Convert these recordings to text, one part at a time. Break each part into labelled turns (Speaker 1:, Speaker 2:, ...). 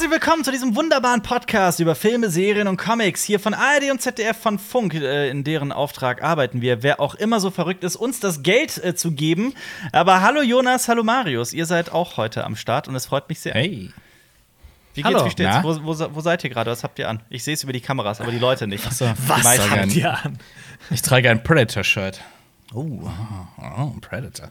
Speaker 1: Herzlich willkommen zu diesem wunderbaren Podcast über Filme, Serien und Comics hier von ARD und ZDF von Funk. Äh, in deren Auftrag arbeiten wir. Wer auch immer so verrückt ist, uns das Geld äh, zu geben. Aber hallo Jonas, hallo Marius. Ihr seid auch heute am Start und es freut mich sehr.
Speaker 2: Hey.
Speaker 1: Wie geht's?
Speaker 2: Hallo.
Speaker 1: Wie steht's? Wo, wo, wo seid ihr gerade? Was habt ihr an? Ich sehe es über die Kameras, aber die Leute nicht.
Speaker 2: Achso,
Speaker 3: Was
Speaker 2: ich trage
Speaker 3: habt
Speaker 2: ein,
Speaker 3: ihr an?
Speaker 2: Ich trage ein Predator-Shirt.
Speaker 1: Oh.
Speaker 2: Oh, ein Predator.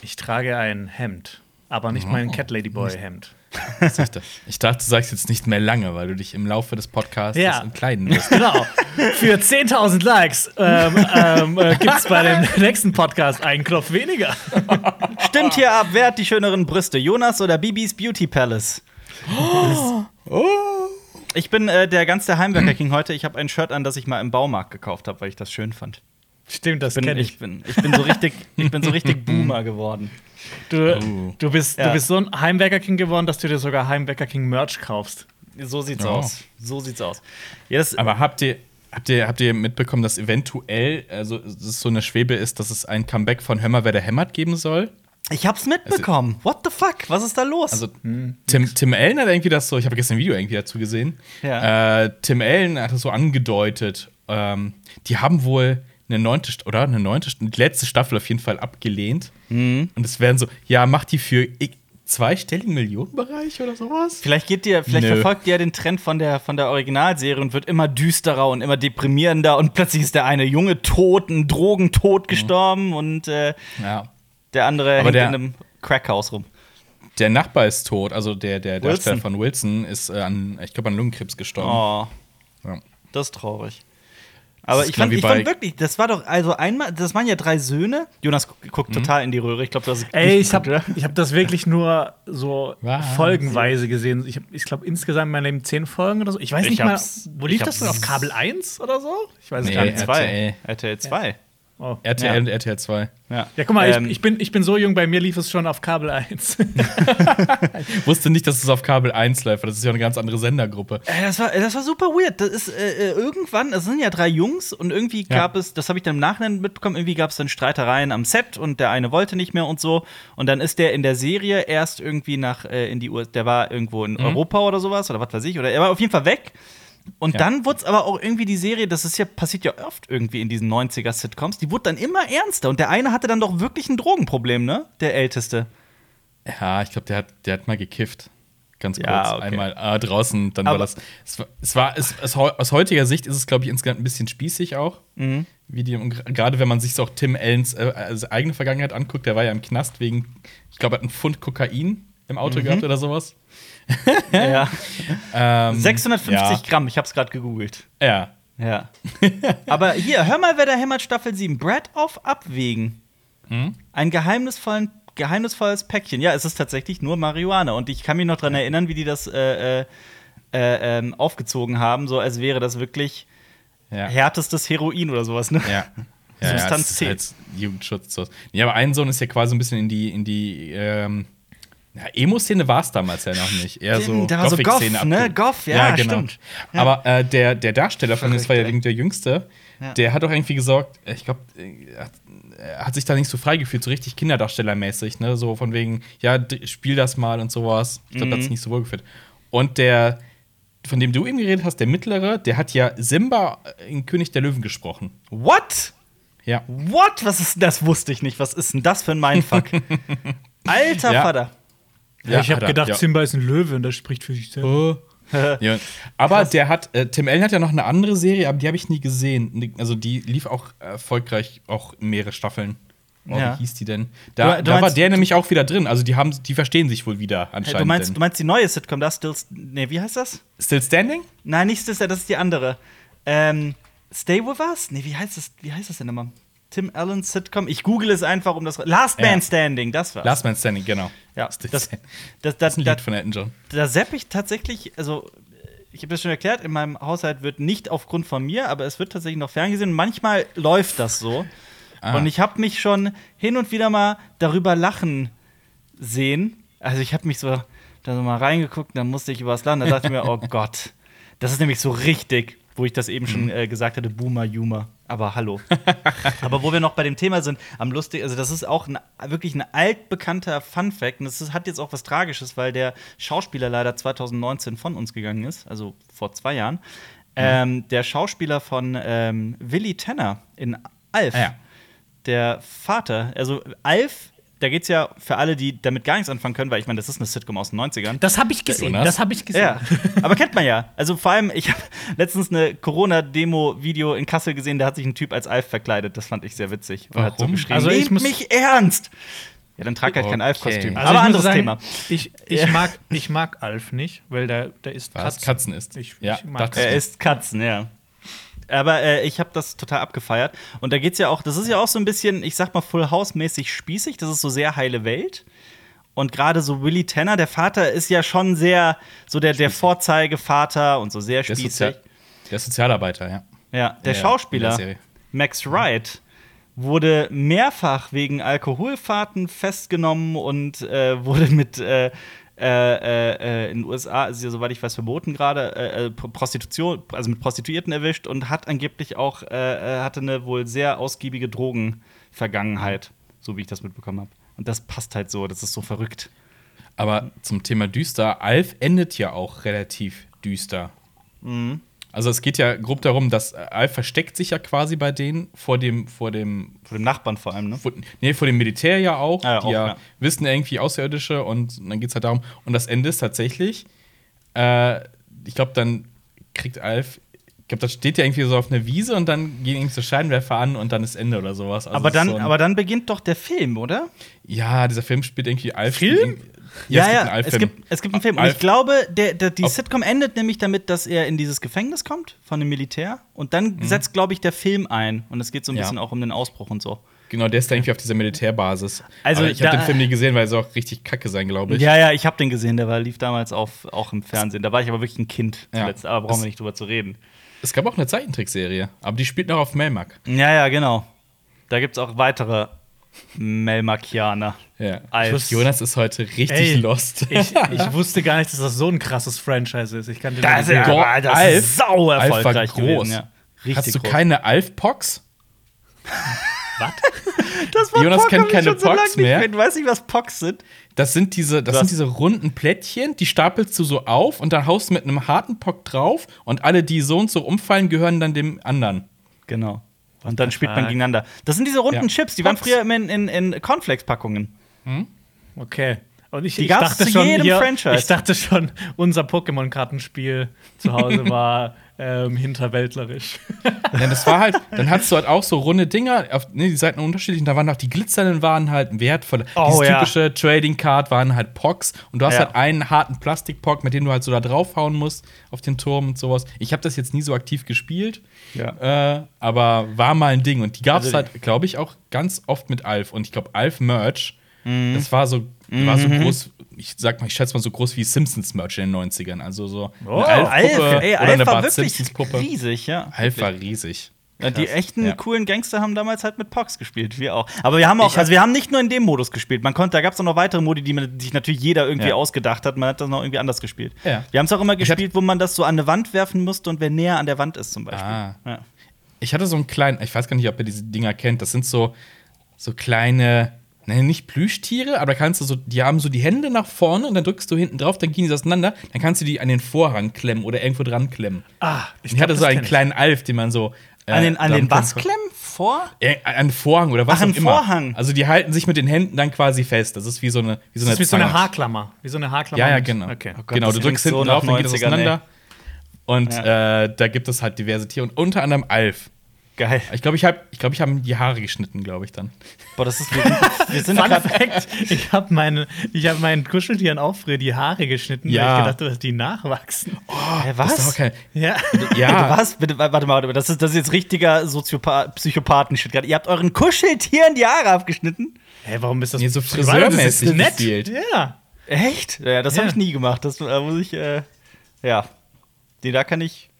Speaker 3: Ich trage ein Hemd, aber nicht mein Cat Lady Boy Hemd.
Speaker 2: Was ich, da- ich dachte, du sagst jetzt nicht mehr lange, weil du dich im Laufe des Podcasts
Speaker 3: Ja.
Speaker 2: entkleiden wirst.
Speaker 3: Genau. Für 10.000 Likes ähm, ähm, äh, gibt es bei dem nächsten Podcast einen Knopf weniger.
Speaker 1: Stimmt hier ab, wer hat die schöneren Brüste? Jonas oder Bibis Beauty Palace? Ich bin äh, der ganze Heimwerker King heute. Ich habe ein Shirt an, das ich mal im Baumarkt gekauft habe, weil ich das schön fand.
Speaker 3: Stimmt, das kenne
Speaker 1: ich.
Speaker 3: ich.
Speaker 1: bin, ich bin so richtig, ich bin so richtig Boomer geworden.
Speaker 3: Du,
Speaker 2: Oh.
Speaker 3: du, bist,
Speaker 1: Ja.
Speaker 3: du bist so ein Heimwerker King geworden, dass du dir sogar Heimwerker King Merch kaufst.
Speaker 1: So sieht's
Speaker 2: Ja.
Speaker 1: aus. So sieht's aus. Ja,
Speaker 2: Aber habt ihr, habt, ihr, habt ihr mitbekommen, dass eventuell, also dass es so eine Schwebe ist, dass es ein Comeback von mal, wer der hämmert geben soll?
Speaker 1: ich hab's mitbekommen. What the fuck? Was ist da los?
Speaker 2: Also Tim, Tim Allen hat irgendwie das so, ich habe gestern ein Video irgendwie dazu gesehen.
Speaker 1: Ja.
Speaker 2: Äh, Tim Allen hat das so angedeutet. Ähm, die haben wohl eine neunte, oder eine neunte, die letzte Staffel auf jeden Fall abgelehnt.
Speaker 1: Mhm.
Speaker 2: Und es werden so, ja, macht die für zweistelligen Millionenbereich oder sowas?
Speaker 1: Vielleicht geht dir, vielleicht
Speaker 2: Nö.
Speaker 1: verfolgt ihr den Trend von der, von der Originalserie und wird immer düsterer und immer deprimierender und plötzlich ist der eine Junge tot, ein Drogentod gestorben und äh,
Speaker 2: Ja.
Speaker 1: der andere
Speaker 2: Aber
Speaker 1: hängt
Speaker 2: der-
Speaker 1: in einem Crackhaus rum.
Speaker 2: Der Nachbar ist tot, also der, der. Darsteller von Wilson ist äh, an, ich glaube, an Lungenkrebs gestorben.
Speaker 1: Oh,
Speaker 2: Ja.
Speaker 1: das ist traurig. Aber
Speaker 2: Das ist
Speaker 1: ich fand, ich fand wirklich, das war doch, also einmal, das waren ja drei Söhne. Jonas gu- guckt total in die Röhre. Ich glaube, du hast
Speaker 3: Ey, ich habe hab das wirklich nur so
Speaker 2: Was?
Speaker 3: folgenweise gesehen. Ich, ich glaube, insgesamt in meinem Leben zehn Folgen oder so. Ich weiß
Speaker 1: Ich
Speaker 3: nicht mal, wo lief das denn? Auf Kabel 1 oder so? Ich weiß es
Speaker 2: Nee,
Speaker 3: gar nicht.
Speaker 2: RTL.
Speaker 1: zwei. RTL 2.
Speaker 3: Oh.
Speaker 2: RTL
Speaker 1: Ja.
Speaker 2: und RTL 2.
Speaker 1: Ja.
Speaker 3: Ja, guck mal,
Speaker 1: Ähm,
Speaker 3: ich, ich, bin, ich bin so jung, bei mir lief es schon auf Kabel 1.
Speaker 2: Wusste nicht, dass es auf Kabel 1 läuft, weil das ist ja eine ganz andere Sendergruppe.
Speaker 1: Ey, das, war, das war super weird. Das ist äh, äh, irgendwann, es sind ja drei Jungs und irgendwie
Speaker 2: Ja.
Speaker 1: gab es, das habe ich dann im Nachhinein mitbekommen, irgendwie gab es dann Streitereien am Set und der eine wollte nicht mehr und so. Und dann ist der in der Serie erst irgendwie nach äh, in die USA, der war irgendwo in
Speaker 2: Mhm.
Speaker 1: Europa oder sowas oder was weiß ich, oder er war auf jeden Fall weg. Und
Speaker 2: Ja.
Speaker 1: dann wurde es aber auch irgendwie die Serie, das ist ja, passiert ja oft irgendwie in diesen 90er-Sitcoms, die wurde dann immer ernster. Und der eine hatte dann doch wirklich ein Drogenproblem, ne? Der Älteste.
Speaker 2: Ja, ich glaube, der hat, der hat mal gekifft. Ganz kurz.
Speaker 1: Ja, okay.
Speaker 2: Einmal äh, draußen, dann
Speaker 1: Aber-
Speaker 2: war das. Es war, es war es, es, aus heutiger Sicht ist es, glaube ich, insgesamt ein bisschen spießig auch.
Speaker 1: Mhm.
Speaker 2: Wie die, gerade wenn man sich so auch Tim Allens äh, also eigene Vergangenheit anguckt, der war ja im Knast wegen, ich glaube, er hat einen Pfund Kokain im
Speaker 1: Mhm.
Speaker 2: Auto gehabt oder sowas.
Speaker 1: Ja.
Speaker 2: Ähm,
Speaker 1: 650
Speaker 2: ja.
Speaker 1: Gramm, ich hab's gerade gegoogelt.
Speaker 2: Ja.
Speaker 1: Ja. Aber hier, hör mal, wer der hämmert Staffel 7. Brad auf Abwägen.
Speaker 2: Hm?
Speaker 1: Ein geheimnisvollen, geheimnisvolles Päckchen. Ja, es ist tatsächlich nur Marihuana. Und ich kann mich noch dran erinnern, wie die das äh, äh, äh, ähm, aufgezogen haben, so als wäre das wirklich
Speaker 2: Ja.
Speaker 1: härtestes Heroin oder sowas, ne?
Speaker 2: Ja. Ja, ja,
Speaker 1: Substanz
Speaker 2: ist
Speaker 1: C.
Speaker 2: halt Jugendschutz. Ja, aber ein Sohn ist ja quasi ein bisschen in die, in die ähm, ja, Emo-Szene war es damals ja noch nicht. Eher so
Speaker 1: da war so Goff, ne? Goff, ja,
Speaker 2: genau.
Speaker 1: stimmt. Ja.
Speaker 2: Aber äh, der, der Darsteller von, das war ja der Jüngste,
Speaker 1: Ja.
Speaker 2: der hat auch irgendwie gesagt, ich glaube, er hat- er hat sich da nicht so frei gefühlt, so richtig Kinderdarstellermäßig, ne? So von wegen, ja, spiel das mal und sowas. Ich glaube,
Speaker 1: Mhm.
Speaker 2: hat sich nicht so wohl gefühlt. Und der, von dem du eben geredet hast, der mittlere, der hat ja Simba in König der Löwen gesprochen.
Speaker 1: What?
Speaker 2: Ja.
Speaker 1: What? Was ist das? Wusste ich nicht. Was ist denn das für ein Mindfuck? Alter
Speaker 2: Ja.
Speaker 1: Vater.
Speaker 3: Ja, ich habe
Speaker 2: er,
Speaker 3: gedacht,
Speaker 2: ja.
Speaker 3: Simba ist ein Löwe und das spricht für sich selber.
Speaker 2: ja. Aber der hat, äh, Tim Allen hat ja noch eine andere Serie, aber die habe ich nie gesehen. Also die lief auch erfolgreich, auch mehrere Staffeln. Oh,
Speaker 1: Ja.
Speaker 2: Wie hieß die denn? Da,
Speaker 1: Du- du
Speaker 2: da war der nämlich auch wieder drin. Also die haben, die verstehen sich wohl wieder anscheinend.
Speaker 1: du, meinst,
Speaker 2: denn.
Speaker 1: du meinst die neue Sitcom, das Still. Nee, wie heißt das?
Speaker 2: Still Standing?
Speaker 1: Nein, nicht Still, das ist die andere. Ähm, Stay with Us? Nee, wie heißt das, wie heißt das denn immer? Tim Allen Sitcom? Ich google es einfach, um das. Last
Speaker 2: Ja.
Speaker 1: Man Standing, das war's.
Speaker 2: Last Man Standing, genau.
Speaker 1: ja, das, das,
Speaker 2: Das
Speaker 1: das,
Speaker 2: ist ein Lied von Elton John.
Speaker 1: da sepp ich tatsächlich, also ich habe das schon erklärt, in meinem Haushalt wird nicht aufgrund von mir, aber es wird tatsächlich noch ferngesehen. Manchmal läuft das so.
Speaker 2: Ah.
Speaker 1: Und ich habe mich schon hin und wieder mal darüber lachen sehen. Also ich habe mich so da so mal reingeguckt, dann musste ich übers Land. Da dachte ich mir, oh Gott, das ist nämlich so richtig, wo ich das eben
Speaker 2: Mhm.
Speaker 1: schon äh, gesagt hatte, Boomer Humor. Aber hallo. Aber wo wir noch bei dem Thema sind, am lustig, also das ist auch ein, wirklich ein altbekannter Fun Fact. Und das ist, hat jetzt auch was Tragisches, weil der Schauspieler leider 2019 von uns gegangen ist, also vor zwei Jahren. Ähm, der Schauspieler von ähm, Willy Tanner in Alf,
Speaker 2: Ah, ja.
Speaker 1: der Vater, also Alf, da geht's ja für alle, die damit gar nichts anfangen können, weil ich meine, das ist eine Sitcom aus den 90ern.
Speaker 3: Das habe ich gesehen.
Speaker 2: Jonas?
Speaker 3: Das habe ich gesehen.
Speaker 1: Ja, aber kennt man ja. Also vor allem, ich habe letztens eine Corona-Demo-Video in Kassel gesehen, da hat sich ein Typ als Alf verkleidet. Das fand ich sehr witzig. Und hat so
Speaker 2: Warum?
Speaker 1: geschrieben,
Speaker 3: Also ich muss-
Speaker 1: mich ernst! Ja, dann trag halt kein
Speaker 2: Okay.
Speaker 1: Alf-Kostüm.
Speaker 3: Also
Speaker 1: aber anderes
Speaker 3: sagen,
Speaker 1: Thema.
Speaker 3: Ich, ich, mag, ich mag Alf nicht, weil der, der ist
Speaker 2: Was? Katzen ist.
Speaker 3: Ich,
Speaker 2: Ja,
Speaker 3: ich mag
Speaker 2: dachte
Speaker 1: Er isst Katzen, ja. Aber äh, ich habe das total abgefeiert. Und da geht's ja auch, das ist ja auch so ein bisschen, ich sag mal, Full House-mäßig spießig. Das ist so sehr heile Welt. Und gerade so Willy Tanner, der Vater, ist ja schon sehr, so der, der Vorzeigevater und so sehr
Speaker 2: Der,
Speaker 1: spießig.
Speaker 2: Sozial der Sozialarbeiter, ja.
Speaker 1: Ja, der
Speaker 2: Ja,
Speaker 1: Schauspieler
Speaker 2: der.
Speaker 1: Max Wright wurde mehrfach wegen Alkoholfahrten festgenommen und äh, wurde mit äh, äh, äh, in den USA, ist ja soweit ich weiß, verboten gerade, äh, äh, Prostitution, also mit Prostituierten erwischt und hat angeblich auch, äh, äh, hatte eine wohl sehr ausgiebige Drogenvergangenheit, so wie ich das mitbekommen habe. Und das passt halt so, das ist so verrückt.
Speaker 2: Aber zum Thema düster, Alf endet ja auch relativ düster.
Speaker 1: Mhm.
Speaker 2: Also es geht ja grob darum, dass äh, Alf versteckt sich ja quasi bei denen vor dem, vor dem,
Speaker 1: Vor dem Nachbarn vor allem, ne?
Speaker 2: vor, nee, vor dem Militär ja auch.
Speaker 1: Ah, ja,
Speaker 2: die
Speaker 1: auch,
Speaker 2: ja,
Speaker 1: ja.
Speaker 2: wissen irgendwie Außerirdische und dann geht es halt darum. Und das Ende ist tatsächlich, äh, ich glaube, dann kriegt Alf, ich glaube, das steht ja irgendwie so auf einer Wiese und dann gehen irgendwie so Scheinwerfer an und dann ist Ende oder sowas. Also
Speaker 1: aber, dann,
Speaker 2: so
Speaker 1: aber dann beginnt doch der Film, oder?
Speaker 2: ja, dieser Film spielt irgendwie Alf.
Speaker 3: Film?
Speaker 2: Spielt irgendwie- Ja, es gibt einen
Speaker 1: es gibt, es einen Film. Und ich glaube, der, der, die
Speaker 2: Auf-
Speaker 1: Sitcom endet nämlich damit, dass er in dieses Gefängnis kommt von dem Militär. Und dann setzt, glaube ich, der Film ein. Und es geht so ein
Speaker 2: Mhm. Ja.
Speaker 1: bisschen auch um den Ausbruch und so.
Speaker 2: Genau, der ist da irgendwie auf dieser Militärbasis.
Speaker 1: Also
Speaker 2: Aber ich habe den Film nie gesehen, weil er soll auch richtig kacke sein, glaube ich.
Speaker 1: Ja, ja, ich habe den gesehen. Der war, lief damals auf, auch im Fernsehen. Da war ich aber wirklich ein Kind
Speaker 2: Ja.
Speaker 1: zuletzt. Aber brauchen
Speaker 2: Es-
Speaker 1: wir nicht drüber zu reden.
Speaker 2: Es gab auch eine Zeichentrickserie, aber die spielt noch auf Melmac.
Speaker 1: Ja, ja, genau. Da gibt es auch weitere Melmakianer.
Speaker 2: Ja.
Speaker 1: Alf.
Speaker 2: Jonas ist heute richtig
Speaker 3: Ey,
Speaker 2: lost.
Speaker 3: Ich, ich wusste gar nicht, dass das so ein krasses Franchise ist. Ich kannte
Speaker 1: Das ist, ja, das
Speaker 2: Alf-
Speaker 1: ist sau
Speaker 2: Alf
Speaker 1: erfolgreich
Speaker 2: groß.
Speaker 1: gewesen. Ja. Richtig
Speaker 2: Hast du
Speaker 1: groß.
Speaker 2: keine Alf-Pox?
Speaker 1: Das
Speaker 2: Jonas
Speaker 1: Pock
Speaker 2: kennt
Speaker 1: ich
Speaker 2: keine
Speaker 1: so
Speaker 2: Pox
Speaker 1: nicht
Speaker 2: mehr.
Speaker 1: Du weißt nicht, was Pox sind?
Speaker 2: Das sind diese, das sind diese runden Plättchen, die stapelst du so auf und dann haust du mit einem harten Pock drauf und alle, die so und so umfallen, gehören dann dem anderen.
Speaker 1: Genau. Und dann spielt man gegeneinander. Das sind diese runden
Speaker 2: Ja.
Speaker 1: Chips, die waren
Speaker 2: Pops.
Speaker 1: früher immer in, in, in Cornflakes-Packungen.
Speaker 3: Okay. Und ich,
Speaker 1: Die
Speaker 3: ich dachte
Speaker 1: zu
Speaker 3: schon,
Speaker 1: jedem
Speaker 3: hier,
Speaker 1: Franchise.
Speaker 3: ich dachte schon, unser Pokémon-Kartenspiel zu Hause war ähm, hinterwäldlerisch.
Speaker 2: Ja, das war halt, dann hattest du halt auch so runde Dinger, auf, ne, die Seiten unterschiedlich, und da waren auch die glitzernden waren halt wertvoll.
Speaker 1: Oh,
Speaker 2: Dieses
Speaker 1: ja.
Speaker 2: typische Trading Card waren halt Pox und du hast
Speaker 1: Ja.
Speaker 2: halt einen harten Plastikpock, mit dem du halt so da draufhauen musst auf den Turm und sowas. Ich habe das jetzt nie so aktiv gespielt,
Speaker 1: Ja.
Speaker 2: äh, aber war mal ein Ding und die gab es
Speaker 1: Also-
Speaker 2: halt, glaube ich, auch ganz oft mit Alf und ich glaube Alf Merch,
Speaker 1: Mhm.
Speaker 2: das war so, war so groß, ich sag mal, ich schätze mal so groß wie Simpsons Merch in den 90ern, also so
Speaker 3: Oh,
Speaker 2: eine
Speaker 1: Alf, ey,
Speaker 2: oder
Speaker 1: Alf
Speaker 2: eine Bart
Speaker 1: wirklich
Speaker 2: Simpsons Puppe.
Speaker 1: riesig, ja.
Speaker 2: Alf war riesig.
Speaker 1: Ja, die echten
Speaker 2: Ja.
Speaker 1: coolen Gangster haben damals halt mit Pox gespielt, wir auch. Aber wir haben auch,
Speaker 2: Ich
Speaker 1: also wir haben nicht nur in dem Modus gespielt. Man konnte, da gab es auch noch weitere Modi, die man, sich natürlich jeder irgendwie
Speaker 2: Ja.
Speaker 1: ausgedacht hat. Man hat das noch irgendwie anders gespielt.
Speaker 2: Ja.
Speaker 1: Wir haben es auch immer gespielt, wo man das so an eine Wand werfen musste und wer näher an der Wand ist zum Beispiel.
Speaker 2: Ah. Ich hatte so einen kleinen, ich weiß gar nicht, ob ihr diese Dinger kennt. Das sind so, so kleine, ne, nicht Plüschtiere, aber da kannst du so, die haben so die Hände nach vorne und dann drückst du hinten drauf, dann gehen die auseinander, dann kannst du die an den Vorhang klemmen oder irgendwo dran klemmen.
Speaker 3: Ah,
Speaker 2: Ich,
Speaker 3: glaub,
Speaker 2: hatte
Speaker 3: das
Speaker 2: so einen
Speaker 3: ich.
Speaker 2: kleinen Alf, den man so. äh,
Speaker 1: An den, an den
Speaker 2: klemmen
Speaker 1: was klemmen? Vor?
Speaker 2: Äh, an den Vorhang oder was
Speaker 1: Ach,
Speaker 2: auch immer.
Speaker 1: Vorhang.
Speaker 2: Also die halten sich mit den Händen dann quasi fest. Das ist wie so eine, wie so
Speaker 3: Das
Speaker 2: eine
Speaker 3: ist wie so eine. Haarklammer. Wie so eine Haarklammer.
Speaker 2: Ja, ja, genau.
Speaker 3: Okay.
Speaker 1: Oh Gott,
Speaker 2: genau,
Speaker 1: das
Speaker 2: du drückst
Speaker 1: so
Speaker 2: hinten
Speaker 1: nach
Speaker 2: drauf, dann geht es
Speaker 1: 90ern,
Speaker 2: auseinander. Und
Speaker 1: Ja.
Speaker 2: äh, da gibt es halt diverse Tiere und unter anderem Alf.
Speaker 1: Geil.
Speaker 2: Ich glaube, ich habe ich glaub, ich hab die Haare geschnitten, glaube ich dann.
Speaker 1: Boah, das ist. Wir sind, wir sind
Speaker 3: Fact: Ich habe meine, ich habe meinen Kuscheltieren auch früher die Haare geschnitten,
Speaker 2: Ja.
Speaker 3: weil ich gedacht habe, dass die nachwachsen.
Speaker 1: Hä,
Speaker 2: Das ist doch
Speaker 1: was?
Speaker 2: kein,
Speaker 3: Ja.
Speaker 2: ja,
Speaker 1: Was? Bitte, warte mal. Das ist, das ist jetzt richtiger Soziopath Psychopathen-Shit gerade. Ihr habt euren Kuscheltieren die Haare abgeschnitten?
Speaker 3: Hä, warum ist das
Speaker 2: Nee, so?
Speaker 3: Das ist
Speaker 2: friseurmäßig
Speaker 3: nett.
Speaker 2: gespielt.
Speaker 3: Ja.
Speaker 1: Echt? Ja, das
Speaker 3: Ja.
Speaker 1: habe ich nie gemacht. Das äh, muss ich, äh, ja. Die da kann ich.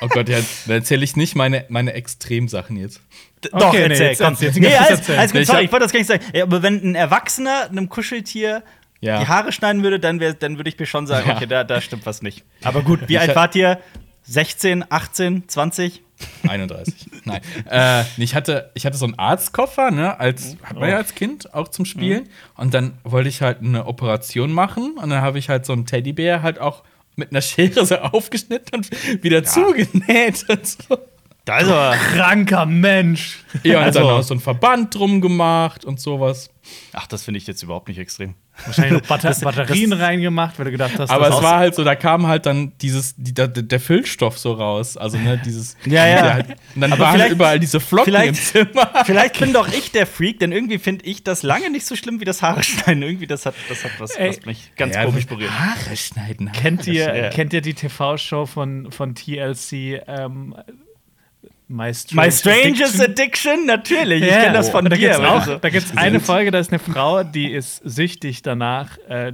Speaker 2: Oh Gott, ja, da erzähle ich nicht meine, meine Extremsachen jetzt.
Speaker 1: D
Speaker 3: Okay,
Speaker 1: Doch,
Speaker 3: nee,
Speaker 1: erzähl,
Speaker 3: jetzt
Speaker 1: komm.
Speaker 3: jetzt
Speaker 1: nee, alles, alles gut,
Speaker 2: Ich
Speaker 1: sorry, ich wollte das gar nicht sagen. Ja, aber wenn ein Erwachsener einem Kuscheltier
Speaker 2: Ja.
Speaker 1: die Haare schneiden würde, dann, wär, dann würde ich mir schon sagen,
Speaker 2: Ja.
Speaker 1: okay, da, da stimmt was nicht. Aber gut, wie
Speaker 2: Ich
Speaker 1: alt wart ihr? 16, 18, 20?
Speaker 2: 31. Nein. Äh, ich, hatte, ich hatte so einen Arztkoffer, ne, als, hat man ja als Kind auch zum Spielen. Und dann wollte ich halt eine Operation machen. Und dann habe ich halt so einen Teddybär halt auch mit einer Schere so aufgeschnitten und wieder zugenäht und so.
Speaker 1: Da ist aber.
Speaker 3: Kranker Mensch.
Speaker 2: Ja, und
Speaker 1: Also-
Speaker 2: dann auch so einen Verband drum gemacht und sowas.
Speaker 1: Ach, das finde ich jetzt überhaupt nicht extrem.
Speaker 3: Wahrscheinlich noch Batter Batterien reingemacht, weil du gedacht hast,
Speaker 2: Aber
Speaker 3: das
Speaker 2: es war halt so, da kam halt dann dieses, die, der, der Füllstoff so raus. Also, ne, dieses.
Speaker 1: Ja, ja.
Speaker 2: Halt, und dann
Speaker 1: Aber
Speaker 2: waren
Speaker 1: vielleicht-
Speaker 2: überall diese Flocken im
Speaker 1: vielleicht-
Speaker 2: Zimmer.
Speaker 1: Vielleicht bin doch ich der Freak, denn irgendwie finde ich das lange nicht so schlimm wie das Haare schneiden. Irgendwie, das hat, das hat was,
Speaker 3: Ey.
Speaker 1: was mich ganz
Speaker 2: Ja,
Speaker 1: komisch berührt.
Speaker 2: Haare schneiden. Haare
Speaker 3: Kennt ihr,
Speaker 1: Ja.
Speaker 3: kennt ihr die TV-Show von, von TLC? Ähm, My Strangest,
Speaker 1: My Strangest
Speaker 3: Addiction?
Speaker 1: Addiction, natürlich. ich
Speaker 3: Ja.
Speaker 1: kenne das von
Speaker 3: da
Speaker 1: dir.
Speaker 3: Gibt's auch, da gibt es eine Folge, da ist eine Frau, die ist süchtig danach, äh,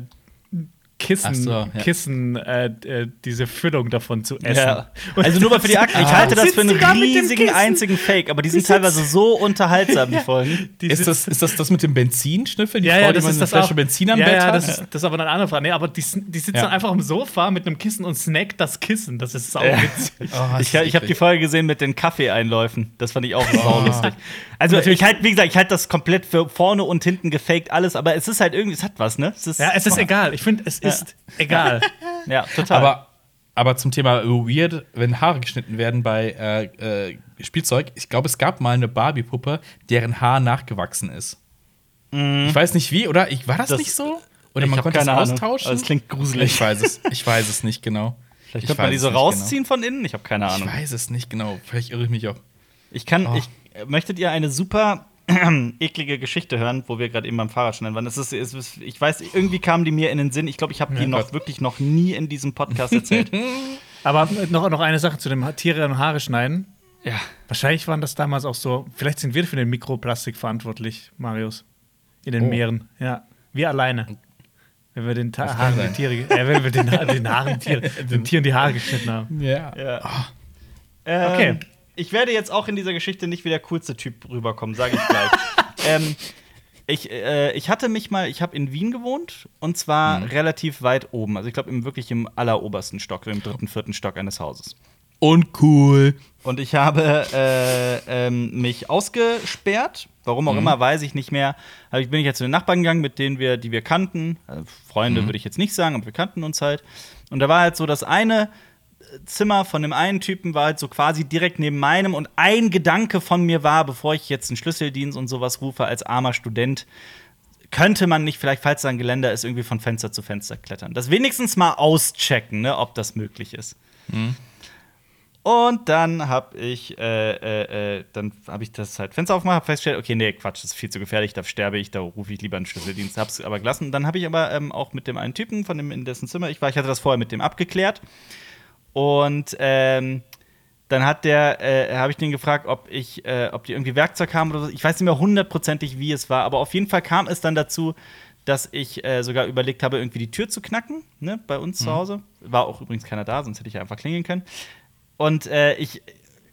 Speaker 3: Kissen,
Speaker 2: so, ja.
Speaker 3: Kissen äh, äh, diese Füllung davon zu essen.
Speaker 1: Ja. Also nur mal für die Akten, ich
Speaker 3: Ah.
Speaker 1: halte das für einen
Speaker 3: die
Speaker 1: riesigen einzigen Fake, aber die sind
Speaker 3: sitzt-
Speaker 1: teilweise so unterhaltsam, die Folgen.
Speaker 3: Die
Speaker 2: Ist das, ist das das mit dem Benzinschnüffel? Die
Speaker 3: ja,
Speaker 2: Frau,
Speaker 3: ja,
Speaker 2: die
Speaker 3: das
Speaker 2: mal
Speaker 3: ist das
Speaker 2: Flasche
Speaker 3: auch.
Speaker 2: Benzin am
Speaker 3: ja,
Speaker 2: Bett
Speaker 3: ja,
Speaker 2: hat?
Speaker 3: das, ist, das ist aber eine andere Frage. Nee, aber die, die sitzt
Speaker 2: Ja.
Speaker 3: dann einfach am Sofa mit einem Kissen und snackt das Kissen. Das ist sau
Speaker 1: Ja.
Speaker 3: witzig.
Speaker 2: Oh,
Speaker 1: Ich, ich habe die Folge gesehen mit den Kaffeeeinläufen. Das fand ich auch
Speaker 3: Oh.
Speaker 1: saulustig. Also ich halt, wie gesagt, ich halte das komplett für vorne und hinten gefaked alles, aber es ist halt irgendwie, es hat was, ne? Es ist,
Speaker 3: Ja, es ist egal. Ich finde, es ist egal.
Speaker 1: ja total.
Speaker 2: Aber, aber zum Thema weird, wenn Haare geschnitten werden bei äh, äh, Spielzeug, ich glaube, es gab mal eine Barbie-Puppe, deren Haar nachgewachsen ist. Ich weiß nicht wie, oder? Ich, war das,
Speaker 1: Das-
Speaker 2: nicht so? Oder
Speaker 1: ich
Speaker 2: man konnte es austauschen?
Speaker 1: Aber es klingt gruselig.
Speaker 2: Ich weiß es, ich weiß es nicht genau.
Speaker 1: Vielleicht
Speaker 2: Ich
Speaker 1: könnte man die so
Speaker 2: nicht
Speaker 1: rausziehen von innen? Ich habe keine
Speaker 2: Genau.
Speaker 1: Ahnung.
Speaker 2: Ich weiß es nicht genau. Vielleicht irre ich mich auch.
Speaker 1: Ich kann,
Speaker 2: Oh.
Speaker 1: ich, äh, möchtet ihr eine super eklige Geschichte hören, wo wir gerade eben beim Fahrradschneiden waren? Es ist, es ist, ich weiß, irgendwie kamen die mir in den Sinn. Ich glaube, ich habe die noch
Speaker 2: Gott.
Speaker 1: wirklich noch nie in diesem Podcast erzählt.
Speaker 3: Aber noch, noch eine Sache zu dem Tiere und Haare schneiden.
Speaker 1: ja.
Speaker 3: Wahrscheinlich waren das damals auch so. Vielleicht sind wir für den Mikroplastik verantwortlich, Marius. In den
Speaker 2: Oh.
Speaker 3: Meeren. Ja. Wir alleine. Wenn wir den Ta Haaren die Tiere, äh, wenn wir den, den Haaren Tiere, den Tieren die Haare geschnitten haben.
Speaker 2: Ja.
Speaker 1: ja. Ähm,
Speaker 3: Okay.
Speaker 1: Ich werde jetzt auch in dieser Geschichte nicht wie der coolste Typ rüberkommen, sage ich gleich. ähm, ich, äh, ich hatte mich mal, ich habe in Wien gewohnt und zwar relativ weit oben. Also ich glaube im wirklich im allerobersten Stock, im dritten, vierten Stock eines Hauses.
Speaker 2: Und cool.
Speaker 1: Und ich habe äh, ähm, mich ausgesperrt. Warum auch immer, weiß ich nicht mehr. Aber ich bin ich jetzt zu den Nachbarn gegangen, mit denen wir, die wir kannten. Also Freunde würde ich jetzt nicht sagen, aber wir kannten uns halt. Und da war halt so, das eine Zimmer von dem einen Typen war halt so quasi direkt neben meinem. Und ein Gedanke von mir war, bevor ich jetzt einen Schlüsseldienst und sowas rufe, als armer Student, könnte man nicht vielleicht, falls da ein Geländer ist, irgendwie von Fenster zu Fenster klettern. Das wenigstens mal auschecken, ne, ob das möglich ist. Und dann habe ich, äh, äh, äh, dann habe ich das halt Fenster aufgemacht, hab festgestellt, okay, nee, Quatsch, das ist viel zu gefährlich, da sterbe ich, da rufe ich lieber einen Schlüsseldienst, hab's aber gelassen. Dann habe ich aber ähm, auch mit dem einen Typen, von dem in dessen Zimmer ich war, ich hatte das vorher mit dem abgeklärt. Und ähm, dann hat der, äh, habe ich den gefragt, ob ich, äh, ob die irgendwie Werkzeug haben oder so. Ich weiß nicht mehr hundertprozentig, wie es war, aber auf jeden Fall kam es dann dazu, dass ich äh, sogar überlegt habe, irgendwie die Tür zu knacken, ne, bei uns zu Hause. War auch übrigens keiner da, sonst hätte ich ja einfach klingeln können. Und äh, ich,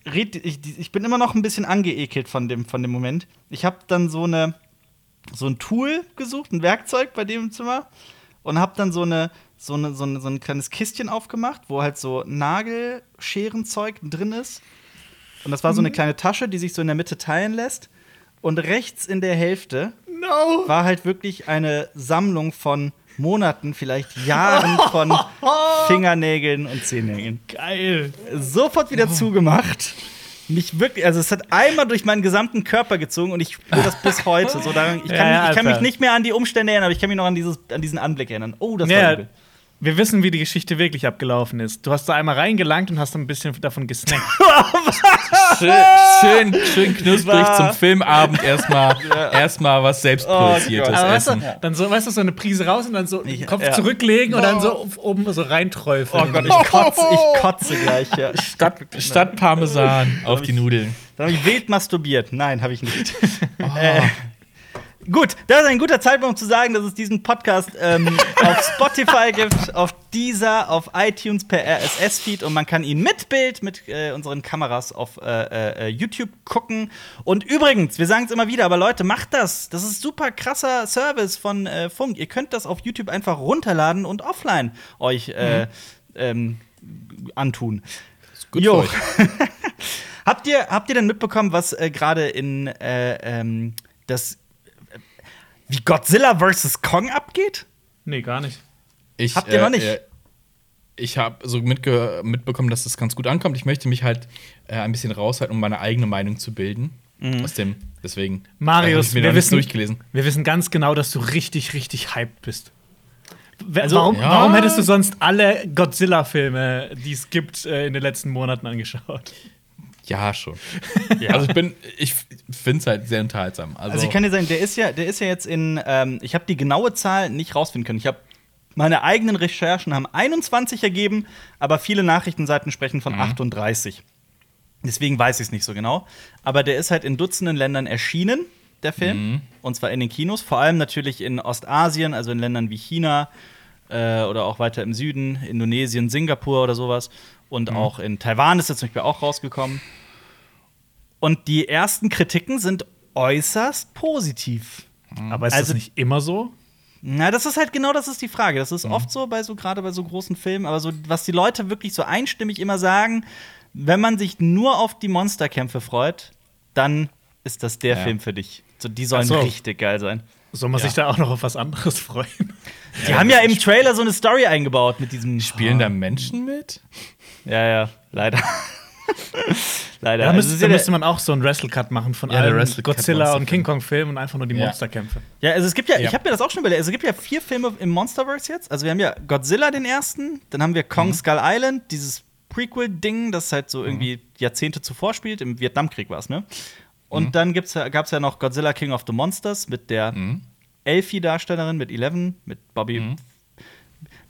Speaker 1: red, ich, ich bin immer noch ein bisschen angeekelt von dem, von dem Moment. Ich habe dann so eine so ein Tool gesucht, ein Werkzeug bei dem im Zimmer und habe dann so eine so eine, so eine so ein kleines Kistchen aufgemacht, wo halt so Nagelscherenzeug drin ist. Und das war so eine kleine Tasche, die sich so in der Mitte teilen lässt. Und rechts in der Hälfte
Speaker 3: No!
Speaker 1: war halt wirklich eine Sammlung von Monaten, vielleicht Jahren von Fingernägeln und Zehennägeln
Speaker 3: Geil.
Speaker 1: sofort wieder zugemacht. Mich wirklich, also es hat einmal durch meinen gesamten Körper gezogen und ich spüre das bis heute. So daran, ich kann,
Speaker 3: Ja, ja,
Speaker 1: mich, ich kann mich nicht mehr an die Umstände erinnern, aber ich kann mich noch an, dieses, an diesen Anblick erinnern. Oh, das war
Speaker 3: Ja,
Speaker 1: übel.
Speaker 3: Wir wissen, wie die Geschichte wirklich abgelaufen ist. Du hast da einmal reingelangt und hast ein bisschen davon gesnackt.
Speaker 2: Schön, schön, schön knusprig zum Filmabend erstmal erstmal was selbstproduziertes
Speaker 1: Oh
Speaker 3: weißt
Speaker 2: essen.
Speaker 3: du, dann so, weißt du, so eine Prise raus und dann so den Kopf
Speaker 1: ja.
Speaker 3: zurücklegen und dann so oben so reinträufeln.
Speaker 1: Oh Gott, ich kotze, ich kotze gleich. Ja.
Speaker 2: Statt, statt Parmesan auf die
Speaker 1: ich-
Speaker 2: Nudeln.
Speaker 1: Dann habe ich wild masturbiert. Nein, habe ich nicht. äh, gut, das ist ein guter Zeitpunkt, um zu sagen, dass es diesen Podcast ähm, auf Spotify gibt, auf Deezer, auf iTunes per RSS-Feed und man kann ihn mit Bild, mit äh, unseren Kameras auf äh, äh, YouTube gucken. Und übrigens, wir sagen es immer wieder, aber Leute, macht das. Das ist super krasser Service von äh, Funk. Ihr könnt das auf YouTube einfach runterladen und offline euch äh, ähm, antun.
Speaker 2: Gut
Speaker 1: Jo.
Speaker 2: für euch.
Speaker 1: Habt ihr, habt ihr denn mitbekommen, was äh, gerade in äh, ähm, das äh, wie Godzilla vs. Kong abgeht?
Speaker 3: Nee, gar nicht.
Speaker 2: Ich,
Speaker 1: Habt ihr noch nicht?
Speaker 2: Äh, ich habe so mitge mitbekommen, dass das ganz gut ankommt. Ich möchte mich halt äh, ein bisschen raushalten, um meine eigene Meinung zu bilden. Aus dem, deswegen. äh,
Speaker 3: Marius, wir wissen,
Speaker 2: durchgelesen.
Speaker 3: wir wissen ganz genau, dass du richtig, richtig hyped bist.
Speaker 1: Also,
Speaker 3: warum,
Speaker 2: ja.
Speaker 3: warum hättest du sonst alle Godzilla-Filme, die es gibt, äh, in den letzten Monaten angeschaut?
Speaker 2: Ja, schon. Also ich bin, ich finde es halt sehr unterhaltsam. Also,
Speaker 1: Also ich kann dir sagen, der ist ja, der ist ja jetzt in, ähm, ich habe die genaue Zahl nicht rausfinden können. Ich habe meine eigenen Recherchen haben 21 ergeben, aber viele Nachrichtenseiten sprechen von 38. Deswegen weiß ich es nicht so genau. Aber der ist halt in Dutzenden Ländern erschienen, der Film. Und zwar in den Kinos, vor allem natürlich in Ostasien, also in Ländern wie China äh, oder auch weiter im Süden, Indonesien, Singapur oder sowas. Und auch in Taiwan ist er zum Beispiel auch rausgekommen. Und die ersten Kritiken sind äußerst positiv.
Speaker 3: Aber ist
Speaker 1: Also-
Speaker 3: das nicht immer so?
Speaker 1: Na, das ist halt genau das ist die Frage. Das ist oft so bei so gerade bei so großen Filmen, aber so was die Leute wirklich so einstimmig immer sagen, wenn man sich nur auf die Monsterkämpfe freut, dann ist das der
Speaker 2: Ja.
Speaker 1: Film für dich. So, die sollen
Speaker 3: so.
Speaker 1: richtig geil sein.
Speaker 3: Soll man
Speaker 2: Ja.
Speaker 3: sich da auch noch auf was anderes freuen?
Speaker 1: Die haben ja im Trailer so eine Story eingebaut mit diesem
Speaker 2: spielen da Menschen mit?
Speaker 1: Ja, ja, leider. leider.
Speaker 3: Da,
Speaker 1: Also,
Speaker 3: müsste,
Speaker 1: es ist
Speaker 3: da müsste man auch so einen Wrestle-Cut machen von
Speaker 2: Ja,
Speaker 3: allen Godzilla und. King Kong-Filmen und einfach nur die
Speaker 2: Ja.
Speaker 3: Monsterkämpfe.
Speaker 1: Ja, also es gibt ja,
Speaker 2: Ja.
Speaker 1: ich habe mir das auch schon überlegt, also es gibt ja vier Filme im Monsterverse jetzt. Also wir haben ja Godzilla den ersten, dann haben wir Kong
Speaker 2: Mhm.
Speaker 1: Skull Island, dieses Prequel-Ding, das halt so irgendwie Jahrzehnte zuvor spielt, im Vietnamkrieg war es, ne? Und
Speaker 2: Mhm.
Speaker 1: dann gab es ja noch Godzilla King of the Monsters mit der
Speaker 2: Mhm.
Speaker 1: Elfie-Darstellerin, mit Eleven, mit Bobby.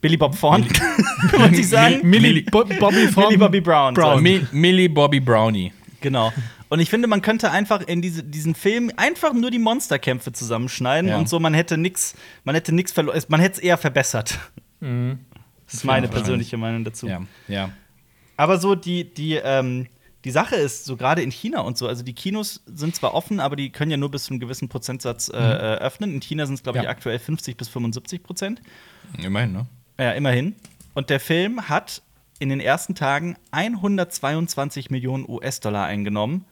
Speaker 1: Billy Bob Thorne, wollte ich sagen.
Speaker 3: Millie, Bo Bobby
Speaker 1: Millie Bobby Brown.
Speaker 3: Brown.
Speaker 1: So.
Speaker 2: Mi Millie Bobby Brownie.
Speaker 1: Genau. Und ich finde, man könnte einfach in diese, diesen Film einfach nur die Monsterkämpfe zusammenschneiden
Speaker 2: Ja.
Speaker 1: und so, man hätte nix, man hätte nix verloren, man hätte es eher verbessert. Das ist meine persönliche Meinung dazu.
Speaker 2: Ja, ja.
Speaker 1: Aber so die, die, ähm, die Sache ist, so gerade in China und so, also die Kinos sind zwar offen, aber die können ja nur bis zu einem gewissen Prozentsatz äh, äh, öffnen. In China sind es, glaube ich,
Speaker 2: Ja.
Speaker 1: aktuell 50 bis 75 Prozent.
Speaker 2: Immerhin, ne?
Speaker 1: Ja, immerhin. Und der Film hat in den ersten Tagen 122 Millionen US-Dollar eingenommen.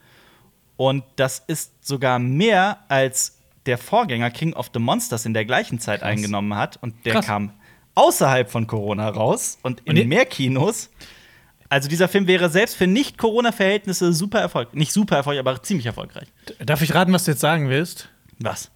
Speaker 1: Und das ist sogar mehr als der Vorgänger King of the Monsters in der gleichen Zeit
Speaker 2: Krass.
Speaker 1: eingenommen hat. Und der
Speaker 3: Krass.
Speaker 1: kam außerhalb von Corona raus und in
Speaker 3: Und
Speaker 1: mehr Kinos. Also dieser Film wäre selbst für Nicht-Corona-Verhältnisse super erfolgreich. Nicht super erfolgreich, aber ziemlich erfolgreich.
Speaker 3: Darf ich raten, was du jetzt sagen willst?
Speaker 1: Was?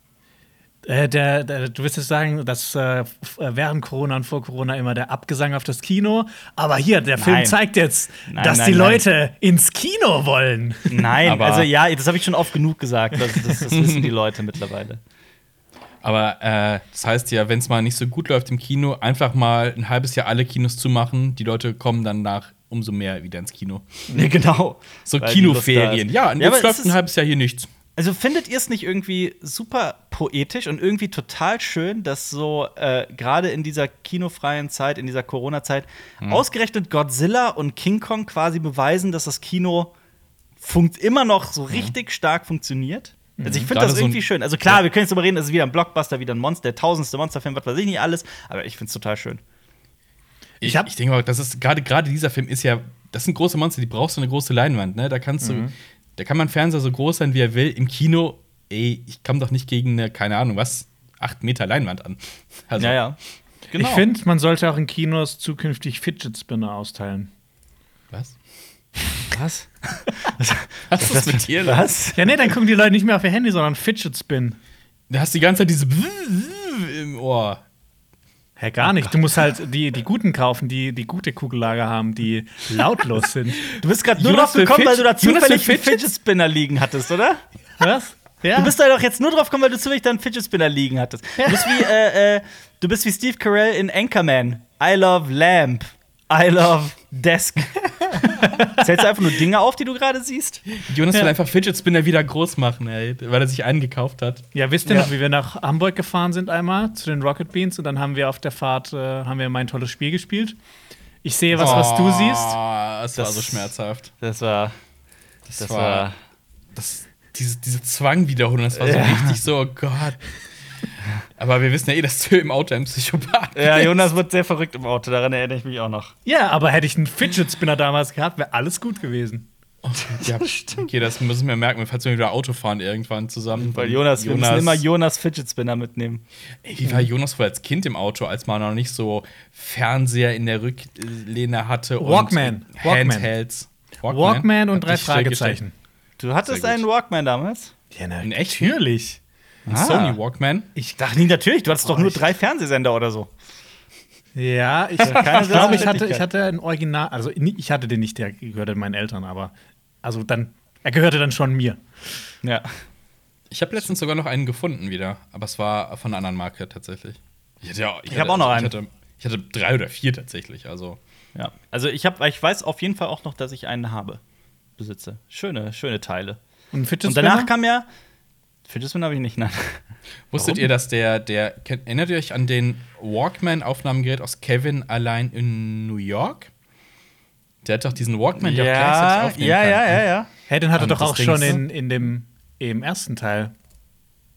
Speaker 3: Äh, der, der, du wirst jetzt sagen, dass äh, äh, während Corona und vor Corona immer der Abgesang auf das Kino. Aber hier, der Film
Speaker 1: Nein.
Speaker 3: zeigt jetzt,
Speaker 1: Nein,
Speaker 3: dass
Speaker 1: nein,
Speaker 3: die
Speaker 1: nein.
Speaker 3: Leute ins Kino wollen.
Speaker 1: Nein,
Speaker 2: Aber-
Speaker 1: also ja, das habe ich schon oft genug gesagt. Das, das, das wissen die Leute mittlerweile.
Speaker 2: Aber äh, das heißt ja, wenn es mal nicht so gut läuft im Kino, einfach mal ein halbes Jahr alle Kinos zumachen. Die Leute kommen dann nach umso mehr wieder ins Kino.
Speaker 1: Nee, genau.
Speaker 2: So
Speaker 1: Weil
Speaker 2: Kinoferien. Ja, und
Speaker 1: Ja,
Speaker 2: jetzt
Speaker 1: es
Speaker 2: läuft ein halbes Jahr hier nichts.
Speaker 1: Also findet ihr es nicht irgendwie super poetisch und irgendwie total schön, dass so äh, gerade in dieser kinofreien Zeit, in dieser Corona-Zeit,
Speaker 2: Mhm.
Speaker 1: ausgerechnet Godzilla und King Kong quasi beweisen, dass das Kino funkt immer noch so richtig stark funktioniert? Also ich finde
Speaker 2: Mhm. Gerade
Speaker 1: das
Speaker 2: so
Speaker 1: irgendwie schön. Also klar,
Speaker 2: Ja.
Speaker 1: wir können jetzt darüber reden, es ist wieder ein Blockbuster, wieder ein Monster, der tausendste Monsterfilm, was weiß ich nicht alles, aber ich finde es total schön.
Speaker 2: Ich,
Speaker 3: Ich
Speaker 2: denke mal, das ist gerade gerade dieser Film ist ja, das sind große Monster, die brauchst du eine große Leinwand, ne? Da kannst du, da kann man Fernseher so groß sein, wie er will. Im Kino, ey, ich komme doch nicht gegen eine, keine Ahnung, was, acht Meter Leinwand an. Also,
Speaker 1: Ja, ja. Genau.
Speaker 3: Ich finde, man sollte auch in Kinos zukünftig Fidget Spinner austeilen.
Speaker 2: Was?
Speaker 1: Was?
Speaker 2: Was ist mit dir?
Speaker 1: Was?
Speaker 3: Ja, nee, dann gucken die Leute nicht mehr auf ihr Handy, sondern Fidget Spin.
Speaker 2: Du hast die ganze Zeit diese im Ohr.
Speaker 3: Hä, gar nicht. Du musst halt die, die guten kaufen, die, die gute Kugellager haben, die lautlos sind.
Speaker 1: Du bist gerade nur
Speaker 2: Jonas
Speaker 1: drauf gekommen, weil du da zufällig einen Fidget Spinner liegen hattest, oder?
Speaker 3: Was? Ja.
Speaker 1: Du bist da doch jetzt nur drauf gekommen, weil du zufällig da einen Fidget Spinner liegen hattest. Du bist wie, äh, äh, du bist wie Steve Carell in Anchorman. I love Lamp. I love Desk. Zählst du einfach nur Dinge auf, die du gerade siehst?
Speaker 2: Jonas will einfach Fidget Spinner wieder groß machen, ey, weil er sich einen gekauft hat.
Speaker 3: Ja, wisst ihr
Speaker 1: Ja.
Speaker 3: noch, wie wir nach Hamburg gefahren sind einmal zu den Rocket Beans und dann haben wir auf der Fahrt äh, haben wir mein tolles Spiel gespielt. Ich sehe was, was du siehst.
Speaker 2: Oh, das, war
Speaker 1: Das-
Speaker 2: so schmerzhaft.
Speaker 1: Das war. Das, war.
Speaker 2: das, diese, diese Zwangwiederholung, das war so
Speaker 1: Ja.
Speaker 2: richtig so, oh Gott. Aber wir wissen ja eh, dass du im Auto ein Psychopath
Speaker 1: Ja,
Speaker 2: bist.
Speaker 1: Jonas wird sehr verrückt im Auto, daran erinnere ich mich auch noch.
Speaker 3: Ja, aber hätte ich einen Fidget Spinner damals gehabt, wäre alles gut gewesen.
Speaker 2: Ja, okay, das müssen wir merken, falls wir wieder Auto fahren irgendwann zusammen.
Speaker 1: Weil Jonas, wir müssen immer Jonas Fidget Spinner mitnehmen.
Speaker 2: Ey, wie war Jonas wohl als Kind im Auto, als man noch nicht so Fernseher in der Rücklehne hatte
Speaker 3: Walkman.
Speaker 2: und
Speaker 3: Walkman.
Speaker 2: Handhelds?
Speaker 3: Walkman und
Speaker 2: Hat
Speaker 3: drei Fragezeichen.
Speaker 1: Du hattest einen Walkman damals?
Speaker 3: Ja, na,
Speaker 2: Ein echt?
Speaker 3: natürlich.
Speaker 2: Ein
Speaker 1: Ah.
Speaker 2: Sony Walkman?
Speaker 1: Ich dachte nie, natürlich, du hattest doch nur
Speaker 3: ich-
Speaker 1: drei Fernsehsender oder so.
Speaker 3: Ja, ich, ich glaube, ich hatte, ich hatte ein Original, also ich hatte den nicht, der gehörte meinen Eltern, aber also dann, er gehörte dann schon mir.
Speaker 1: Ja.
Speaker 2: Ich habe letztens sogar noch einen gefunden wieder, aber es war von einer anderen Marke tatsächlich. Ich, hatte ja,
Speaker 1: Ich
Speaker 2: hatte-
Speaker 1: hab auch noch
Speaker 2: ich
Speaker 1: einen.
Speaker 2: Hatte, ich hatte drei oder vier tatsächlich, also.
Speaker 1: ja. Also ich, hab, ich weiß auf jeden Fall auch noch, dass ich einen habe. Besitze. Schöne, schöne Teile.
Speaker 3: Und,
Speaker 1: Und danach kam ja. Fidget Spinner habe ich nicht, nein.
Speaker 2: Wusstet ihr, dass der, der, erinnert ihr euch an den Walkman-Aufnahmegerät aus Kevin allein in New York? Der hat doch diesen Walkman, der auch
Speaker 1: ja,
Speaker 2: gleichzeitig aufnehmen
Speaker 1: ja,
Speaker 2: kann.
Speaker 1: ja, ja, ja.
Speaker 3: Hey, den hat er
Speaker 2: Und
Speaker 3: doch auch schon in, in dem im ersten Teil.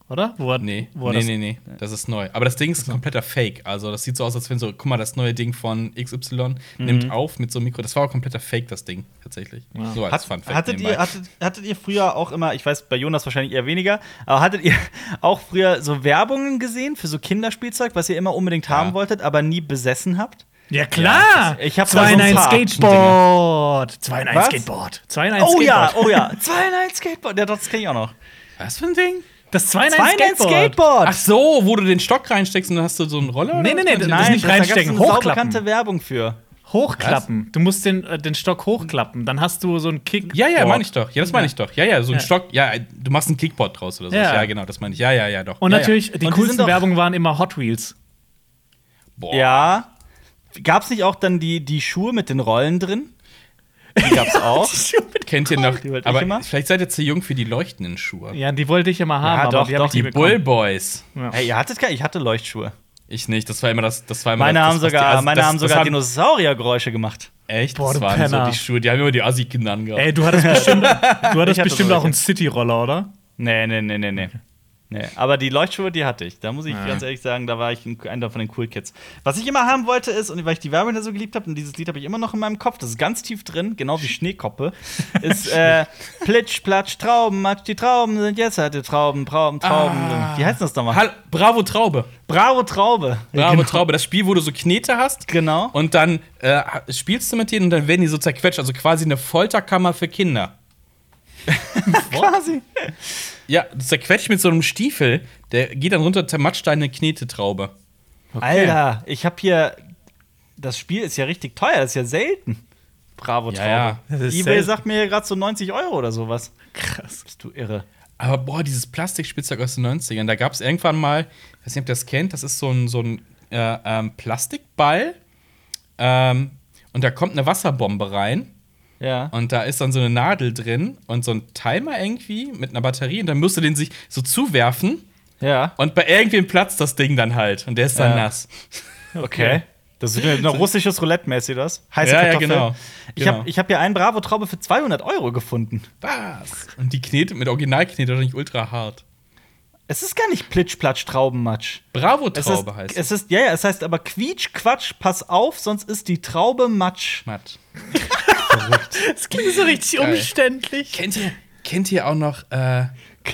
Speaker 3: Oder? Wo er,
Speaker 2: Nee,
Speaker 3: wo
Speaker 2: nee,
Speaker 3: das,
Speaker 2: nee, nee, das ist neu. Aber das Ding ist ein kompletter Fake. Also, das sieht so aus, als wenn so, guck mal, das neue Ding von XY
Speaker 1: Mhm.
Speaker 2: nimmt auf mit so einem Mikro. Das war auch kompletter Fake, das Ding, tatsächlich.
Speaker 3: Ja.
Speaker 2: So als
Speaker 1: Hat,
Speaker 2: Fun Fact
Speaker 1: hattet,
Speaker 2: nebenbei.
Speaker 1: ihr, hattet, hattet ihr früher auch immer, ich weiß bei Jonas wahrscheinlich eher weniger, aber hattet ihr auch früher so Werbungen gesehen für so Kinderspielzeug, was ihr immer unbedingt haben wolltet, aber nie besessen habt?
Speaker 3: Ja, klar!
Speaker 1: ich hab da
Speaker 3: Zwei
Speaker 1: so
Speaker 3: in
Speaker 1: ein
Speaker 3: ein
Speaker 1: paar
Speaker 3: Skateboard! Zwei in ein
Speaker 1: Was?
Speaker 3: Skateboard! Zwei in ein
Speaker 1: Oh ja,
Speaker 3: Skateboard!
Speaker 1: oh ja. Zwei in ein Skateboard. Ja, das kenne ich auch noch.
Speaker 2: Was für ein Ding?
Speaker 3: Das Zwei in
Speaker 1: Zwei
Speaker 3: ein
Speaker 1: in ein
Speaker 3: Skateboard!
Speaker 1: Skateboard.
Speaker 2: Ach so, wo du den Stock reinsteckst und dann hast du so einen Roller?
Speaker 3: Nee,
Speaker 2: oder
Speaker 3: nee,
Speaker 2: was?
Speaker 3: nee, das-
Speaker 1: Nein,
Speaker 3: nicht
Speaker 1: das, da gab's
Speaker 3: reinstecken,
Speaker 1: eine
Speaker 3: hochklappen.
Speaker 1: saubekannte Werbung für.
Speaker 3: Hochklappen. Du musst den, äh, den Stock hochklappen. Dann hast du so einen Kick.
Speaker 2: Ja, ja, meine ich doch. Ja, das meine ich doch. Ja, ja, so ein
Speaker 3: Ja.
Speaker 2: Stock. Ja, du machst einen Kickboard draus oder so.
Speaker 3: Ja.
Speaker 2: Ja, genau, das meine ich. Ja, ja, ja, doch.
Speaker 3: Und
Speaker 2: ja,
Speaker 3: natürlich, die
Speaker 1: Und die
Speaker 3: coolsten
Speaker 1: doch-
Speaker 3: Werbungen waren immer Hot Wheels.
Speaker 2: Ja. Boah.
Speaker 1: Ja. Gab's nicht auch dann die, die Schuhe mit den Rollen drin? Die gab's auch.
Speaker 2: Kennt ihr noch?
Speaker 1: Die wollte ich
Speaker 2: Aber
Speaker 1: immer.
Speaker 2: vielleicht seid ihr zu jung für die leuchtenden Schuhe.
Speaker 3: Ja, die wollte ich immer haben,
Speaker 1: Ja,
Speaker 3: aber
Speaker 1: doch,
Speaker 3: die hab
Speaker 1: doch,
Speaker 2: Die
Speaker 3: bekommen.
Speaker 2: Bull Boys.
Speaker 3: Ja.
Speaker 1: Hey, ihr hattet keine, ich hatte Leuchtschuhe.
Speaker 2: Ich nicht. Das war immer das. Das war immer
Speaker 1: Meine
Speaker 2: das,
Speaker 1: haben
Speaker 2: die
Speaker 1: sogar,
Speaker 2: Assi-
Speaker 1: meine
Speaker 2: das-
Speaker 1: haben
Speaker 2: das
Speaker 1: sogar Dinosauriergeräusche gemacht.
Speaker 2: Echt?
Speaker 3: Boah,
Speaker 2: das waren so
Speaker 3: Penner.
Speaker 2: die Schuhe. Die haben immer die Assi-Kinder angehabt.
Speaker 3: Ey, du hattest bestimmt, du hattest
Speaker 1: hatte
Speaker 3: bestimmt
Speaker 1: so
Speaker 3: auch einen. City-Roller, oder?
Speaker 1: Nee, nee, nee, nee, nee. Nee, aber die Leuchtschuhe, die hatte ich. Da muss ich
Speaker 3: Ah.
Speaker 1: ganz ehrlich sagen, da war ich ein- einer von den Cool Kids. Was ich immer haben wollte ist, und weil ich die Werbung da so geliebt habe, und dieses Lied habe ich immer noch in meinem Kopf, das ist ganz tief drin, genau wie Schneekoppe, ist äh, Plitsch, Platsch, Trauben, Matsch, die Trauben sind jetzt halt die Trauben, Trauben, Trauben.
Speaker 2: Ah.
Speaker 1: Wie heißt das nochmal?
Speaker 2: Hall- Bravo Traube.
Speaker 1: Bravo Traube.
Speaker 2: Bravo
Speaker 1: genau.
Speaker 2: Traube. Das Spiel, wo du so Knete hast.
Speaker 1: Genau.
Speaker 2: Und dann äh, spielst du mit denen und dann werden die so zerquetscht. Also quasi eine Folterkammer für Kinder.
Speaker 1: Quasi.
Speaker 2: Ja, du zerquetscht mit so einem Stiefel. Der geht dann runter, zermatscht deine Knetetraube.
Speaker 1: Alter, ich habe hier. Das Spiel ist ja richtig teuer, das ist ja selten. Bravo
Speaker 2: Ja,
Speaker 1: Traube.
Speaker 2: ja.
Speaker 3: Ist
Speaker 1: eBay
Speaker 3: selten.
Speaker 1: sagt mir hier gerade so 90 Euro oder sowas.
Speaker 3: Krass.
Speaker 1: Bist du irre.
Speaker 2: Aber boah, dieses Plastikspielzeug aus den 90ern, da gab es irgendwann mal, ich weiß nicht, ob ihr das kennt, das ist so ein, so ein äh, ähm, Plastikball. Ähm, und da kommt eine Wasserbombe rein.
Speaker 1: Ja.
Speaker 2: Und da ist dann so eine Nadel drin und so ein Timer irgendwie mit einer Batterie. Und dann musst du den sich so zuwerfen.
Speaker 1: Ja.
Speaker 2: Und bei irgendwem platzt das Ding dann halt. Und der ist dann
Speaker 1: Ja.
Speaker 2: nass.
Speaker 1: Okay. Das ist ein russisches Roulette-mäßig, das? Heiße
Speaker 2: Ja, ja, genau.
Speaker 1: Ich
Speaker 2: Genau.
Speaker 1: habe ich hab hier einen Bravo-Traube für 200 Euro gefunden.
Speaker 2: Was? Und die Knete mit Originalknete doch nicht ultra hart.
Speaker 1: Es ist gar nicht Plitsch-Platsch-Traubenmatsch. Es ist,
Speaker 2: Bravo-Traube heißt
Speaker 1: es ist, ja, ja, es heißt aber Quietsch, Quatsch, pass auf, sonst ist die Traube Matsch.
Speaker 2: Matt.
Speaker 3: Das klingt so richtig
Speaker 2: Geil.
Speaker 3: umständlich.
Speaker 2: Kennt ihr, kennt ihr auch noch, äh,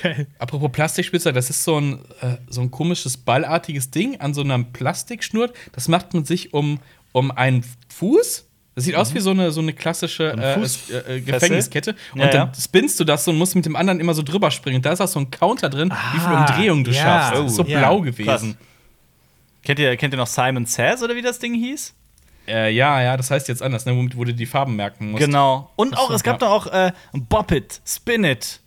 Speaker 3: Geil.
Speaker 2: apropos Plastikspielzeug, das ist so ein, äh, so ein komisches ballartiges Ding an so einem Plastikschnur. Das macht man sich um, um einen Fuß. Das sieht aus wie so eine, so eine klassische äh, äh, äh, Gefängniskette. Und
Speaker 1: Ja,
Speaker 2: dann
Speaker 1: ja.
Speaker 2: spinnst du das so und musst mit dem anderen immer so drüber springen. Und da ist auch so ein Counter drin, wie viele
Speaker 3: Ah,
Speaker 2: Umdrehungen du
Speaker 3: ja.
Speaker 2: schaffst. Das ist so
Speaker 3: Oh, ja.
Speaker 2: blau gewesen.
Speaker 1: Kennt ihr, kennt ihr noch Simon Says oder wie das Ding hieß?
Speaker 2: Äh, ja, ja, das heißt jetzt anders, ne, womit wo du die Farben merken musst.
Speaker 1: Genau. Und auch,
Speaker 2: so,
Speaker 1: es gab
Speaker 2: ja.
Speaker 1: da auch äh, Bop It, Spin It,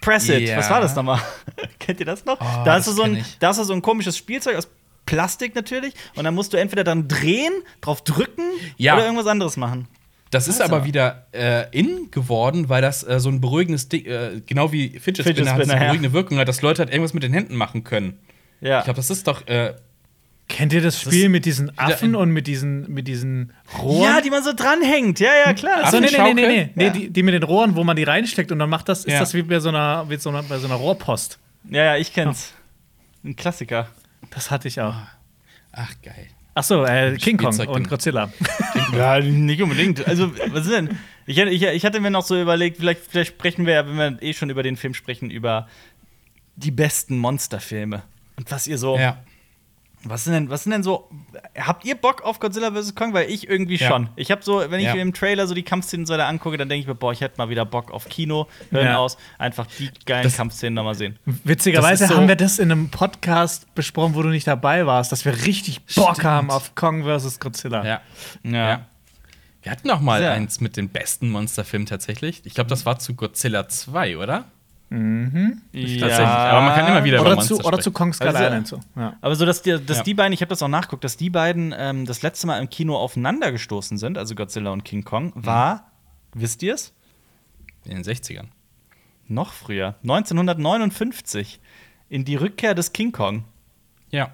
Speaker 1: Press It.
Speaker 2: Ja.
Speaker 1: Was war das nochmal? Kennt ihr das noch?
Speaker 2: Oh,
Speaker 1: da, hast
Speaker 2: das
Speaker 1: du so ein,
Speaker 2: ich.
Speaker 1: da hast du so ein komisches Spielzeug aus Plastik natürlich. Und dann musst du entweder dann drehen, drauf drücken
Speaker 2: Ja.
Speaker 1: oder irgendwas anderes machen.
Speaker 2: Das ist
Speaker 1: Weiß
Speaker 2: aber wieder äh, in geworden, weil das äh, so ein beruhigendes Ding, äh, genau wie Fidget
Speaker 1: Fidget
Speaker 2: Spinner hat,
Speaker 1: Spinner,
Speaker 2: eine
Speaker 1: ja.
Speaker 2: beruhigende Wirkung hat, dass Leute halt irgendwas mit den Händen machen können.
Speaker 1: Ja.
Speaker 2: Ich glaube, das ist doch.
Speaker 3: Kennt ihr das Spiel
Speaker 2: ist
Speaker 3: mit diesen Affen und mit diesen, mit diesen Rohren?
Speaker 1: ja, die man so dranhängt. Ja, ja, klar.
Speaker 3: Achso, nee, nee, nee, nee, nee.
Speaker 1: Ja.
Speaker 3: die, die mit den Rohren, wo man die reinsteckt und dann macht das, ist
Speaker 2: Ja.
Speaker 3: das wie bei so einer, wie so einer, bei so einer Rohrpost.
Speaker 1: Ja, ja, ich kenn's. Ein Klassiker.
Speaker 3: Das hatte ich auch.
Speaker 2: Ach, geil.
Speaker 3: Achso, äh, King Kong
Speaker 2: Spielzeug-
Speaker 3: und Godzilla.
Speaker 1: Ja, nicht unbedingt. Also, was ist denn? Ich, hätte- ich, ich hatte mir noch so überlegt, vielleicht, vielleicht sprechen wir ja, wenn wir eh schon über den Film sprechen, über die besten Monsterfilme. Und was ihr so.
Speaker 2: Ja.
Speaker 1: Was sind denn, was sind denn so. Habt ihr Bock auf Godzilla vs. Kong? Weil ich irgendwie
Speaker 2: Ja.
Speaker 1: schon. Ich habe so, wenn ich
Speaker 2: Ja.
Speaker 1: mir im Trailer so die Kampfszenen so da angucke, dann denke ich mir, boah, ich hätte mal wieder Bock auf Kino. Hören
Speaker 3: Ja.
Speaker 1: aus. Einfach die geilen
Speaker 2: Das-
Speaker 1: Kampfszenen nochmal sehen.
Speaker 3: Witzigerweise
Speaker 2: so-
Speaker 3: haben wir das in einem Podcast besprochen, wo du nicht dabei warst, dass wir richtig Bock
Speaker 2: Stimmt.
Speaker 3: haben auf Kong vs. Godzilla.
Speaker 2: Ja.
Speaker 1: Ja.
Speaker 2: Ja. Wir hatten noch mal
Speaker 1: Ja.
Speaker 2: eins mit den besten Monsterfilmen tatsächlich. Ich glaube, das war zu Godzilla 2, oder? Tatsächlich. Aber man kann immer wieder
Speaker 3: Oder, zu, oder zu. Kong Skull
Speaker 1: Also-
Speaker 3: Island so. Ja.
Speaker 1: Aber so, dass die, dass
Speaker 2: Ja.
Speaker 1: die beiden, ich habe das auch nachguckt, dass die beiden ähm, das letzte Mal im Kino aufeinander gestoßen sind, also Godzilla und King Kong, war, wisst ihr es?
Speaker 2: In den 60ern.
Speaker 1: Noch früher, 1959, in die Rückkehr des King Kong.
Speaker 2: Ja.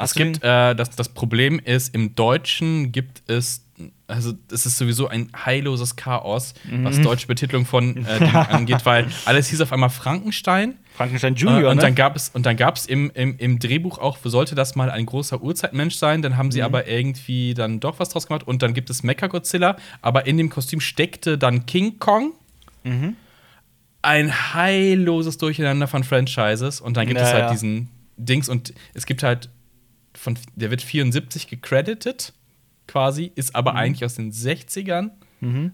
Speaker 2: Es gibt, äh, das, das Problem ist, im Deutschen gibt es, also es ist sowieso ein heilloses Chaos,
Speaker 1: Mhm.
Speaker 2: was deutsche Betitelung von äh, Dingen angeht, weil alles hieß auf einmal Frankenstein.
Speaker 1: Frankenstein
Speaker 2: Äh,
Speaker 1: Junior,
Speaker 2: und
Speaker 1: ne?
Speaker 2: dann gab es und dann gab es im, im, im Drehbuch auch, sollte das mal ein großer Urzeitmensch sein, dann
Speaker 1: Mhm.
Speaker 2: haben sie aber irgendwie dann doch was draus gemacht und dann gibt es Mecha-Godzilla, aber in dem Kostüm steckte dann King Kong.
Speaker 1: Mhm.
Speaker 2: Ein heilloses Durcheinander von Franchises und dann gibt
Speaker 1: Ja,
Speaker 2: es halt diesen Dings und es gibt halt von der wird 74 gecredited quasi, ist aber
Speaker 1: Mhm.
Speaker 2: eigentlich aus den 60ern.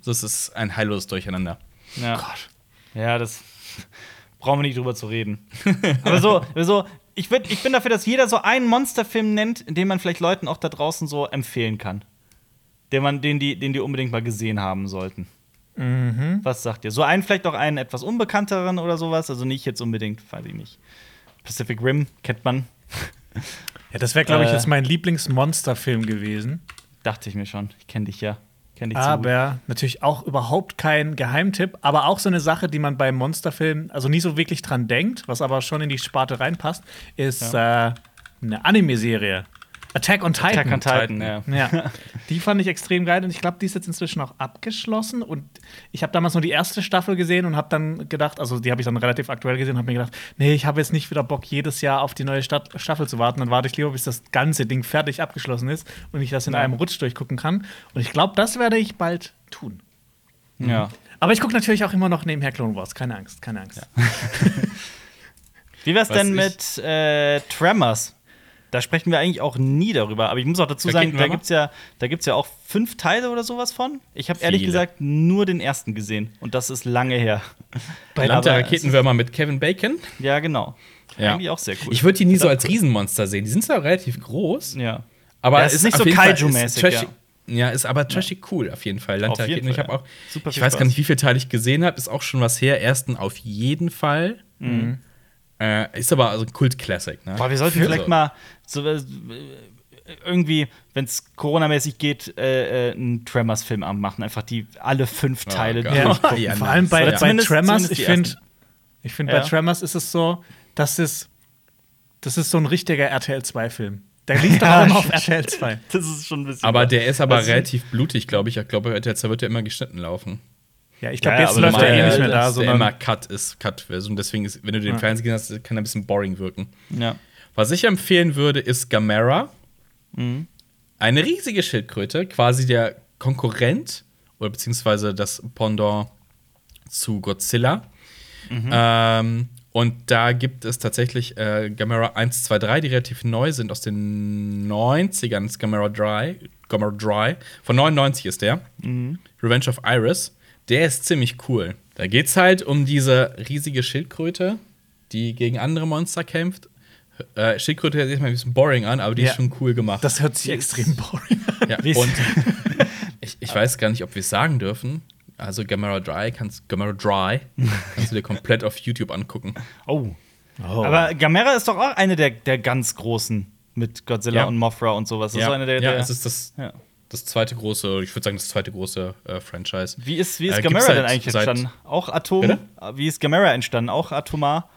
Speaker 2: So es ist ein heilloses Durcheinander.
Speaker 1: ja. ja, das brauchen wir nicht drüber zu reden. Aber so, so ich, würd, ich bin dafür, dass jeder so einen Monsterfilm nennt, den man vielleicht Leuten auch da draußen so empfehlen kann. Den, man, den, die, den die unbedingt mal gesehen haben sollten.
Speaker 3: Mhm.
Speaker 1: Was sagt ihr? So einen, vielleicht auch einen etwas unbekannteren oder sowas. Also nicht jetzt unbedingt, weiß ich nicht. Pacific Rim kennt man.
Speaker 3: Ja, das wäre, glaube ich,
Speaker 1: Äh.
Speaker 3: jetzt mein Lieblingsmonsterfilm gewesen.
Speaker 1: Dachte ich mir schon. Ich kenne dich ja. Kenn dich.
Speaker 3: Aber natürlich auch überhaupt kein Geheimtipp, aber auch so eine Sache, die man beim Monsterfilm also nie so wirklich dran denkt, was aber schon in die Sparte reinpasst, ist äh, eine Anime-Serie. Attack on Titan.
Speaker 1: Attack on Titan, ja.
Speaker 3: Ja, die fand ich extrem geil und ich glaube, die ist jetzt inzwischen auch abgeschlossen und ich habe damals nur die erste Staffel gesehen und habe dann gedacht, also die habe ich dann relativ aktuell gesehen und habe mir gedacht, nee, ich habe jetzt nicht wieder Bock, jedes Jahr auf die neue Stat Staffel zu warten, dann warte ich lieber, bis das ganze Ding fertig abgeschlossen ist und ich das in
Speaker 1: Ja.
Speaker 3: einem Rutsch durchgucken kann und ich glaube, das werde ich bald tun.
Speaker 1: Ja.
Speaker 3: Aber ich gucke natürlich auch immer noch nebenher Clone Wars, keine Angst, keine Angst.
Speaker 1: Wie wär's
Speaker 2: Was
Speaker 1: denn mit äh, Tremors? Da sprechen wir eigentlich auch nie darüber. Aber ich muss auch dazu sagen, da gibt's ja, da gibt's ja auch fünf Teile oder sowas von. Ich habe ehrlich gesagt nur den ersten gesehen. Und das ist lange her.
Speaker 2: Bei Land der Raketenwürmer mit Kevin Bacon.
Speaker 1: Ja, genau.
Speaker 2: Ja.
Speaker 1: Eigentlich auch sehr cool.
Speaker 2: Ich würde die nie so als. Riesenmonster sehen. Die sind zwar relativ groß,
Speaker 1: ja.
Speaker 2: aber
Speaker 1: Ja, es ist nicht so Kaiju-mäßig,
Speaker 2: ist trashig- Ja, ist aber trashig cool auf jeden Fall. Land
Speaker 1: Auf jeden.
Speaker 2: Ich habe
Speaker 1: ja.
Speaker 2: auch,
Speaker 1: Super
Speaker 2: ich weiß gar nicht, wie viele Teile ich gesehen habe. Ist auch schon was her. Ersten auf jeden Fall. Äh, ist aber also ein Kult-Classic. Ne?
Speaker 1: Boah, wir sollten
Speaker 2: Also-
Speaker 1: vielleicht mal so äh, irgendwie, wenn es Coronamäßig geht, äh, äh, einen Tremors-Filmabend machen. Einfach die alle fünf
Speaker 2: Oh
Speaker 1: Teile.
Speaker 3: Ja,
Speaker 1: durchgucken.
Speaker 2: Ja,
Speaker 3: vor allem bei,
Speaker 1: Oder
Speaker 3: bei Tremors, ich finde, ich finde,
Speaker 1: Ja.
Speaker 3: bei Tremors ist es so, dass es, das ist so ein richtiger RTL 2-Film. Der lief doch auch immer auf RTL 2.
Speaker 1: Das ist schon ein bisschen.
Speaker 2: Aber der ist aber
Speaker 1: Also-
Speaker 2: relativ blutig, glaube ich. Ich glaube, der wird ja immer geschnitten laufen.
Speaker 3: Ja, ich glaube,
Speaker 1: Ja,
Speaker 3: jetzt läuft er eh nicht mehr da,
Speaker 2: dass
Speaker 3: sondern
Speaker 2: immer Cut ist, Cut-Version. Deswegen ist, wenn du den
Speaker 3: Ja.
Speaker 2: Fernsehen gesehen hast, kann er ein bisschen boring wirken.
Speaker 1: ja.
Speaker 2: Was ich empfehlen würde, ist Gamera.
Speaker 1: Mhm.
Speaker 2: Eine riesige Schildkröte, quasi der Konkurrent oder beziehungsweise das Pendant zu Godzilla.
Speaker 1: Mhm.
Speaker 2: Ähm, und da gibt es tatsächlich äh, Gamera 1, 2, 3, die relativ neu sind, aus den 90ern. Das ist Gamera Dry. Gamera Dry. Von 99 ist der.
Speaker 1: Mhm.
Speaker 2: Revenge of Iris. Der ist ziemlich cool. Da geht es halt um diese riesige Schildkröte, die gegen andere Monster kämpft. Äh, Schildkröte hört sich erstmal ein bisschen boring an, aber die
Speaker 3: Ja.
Speaker 2: ist schon cool gemacht.
Speaker 3: das hört sich extrem boring an.
Speaker 2: ja.
Speaker 1: Ist-
Speaker 2: Und ich, ich weiß gar nicht, ob wir es sagen dürfen. Also Gamera Dry kannst Gamera Dry kannst du dir komplett auf YouTube angucken.
Speaker 1: Oh. Aber Gamera ist doch auch eine der, der ganz großen mit Godzilla
Speaker 2: Ja.
Speaker 1: und Mothra und sowas. Das ist so eine der,
Speaker 2: ja,
Speaker 1: der
Speaker 2: es ist das,
Speaker 1: ja.
Speaker 2: Das zweite große, ich würde sagen, das zweite große äh, Franchise.
Speaker 1: Wie ist, wie ist
Speaker 2: Äh,
Speaker 1: Gamera
Speaker 2: seit-
Speaker 1: denn eigentlich
Speaker 2: seit-
Speaker 1: entstanden? Auch Atom?
Speaker 2: Bitte?
Speaker 1: Wie ist Gamera entstanden? Auch atomar?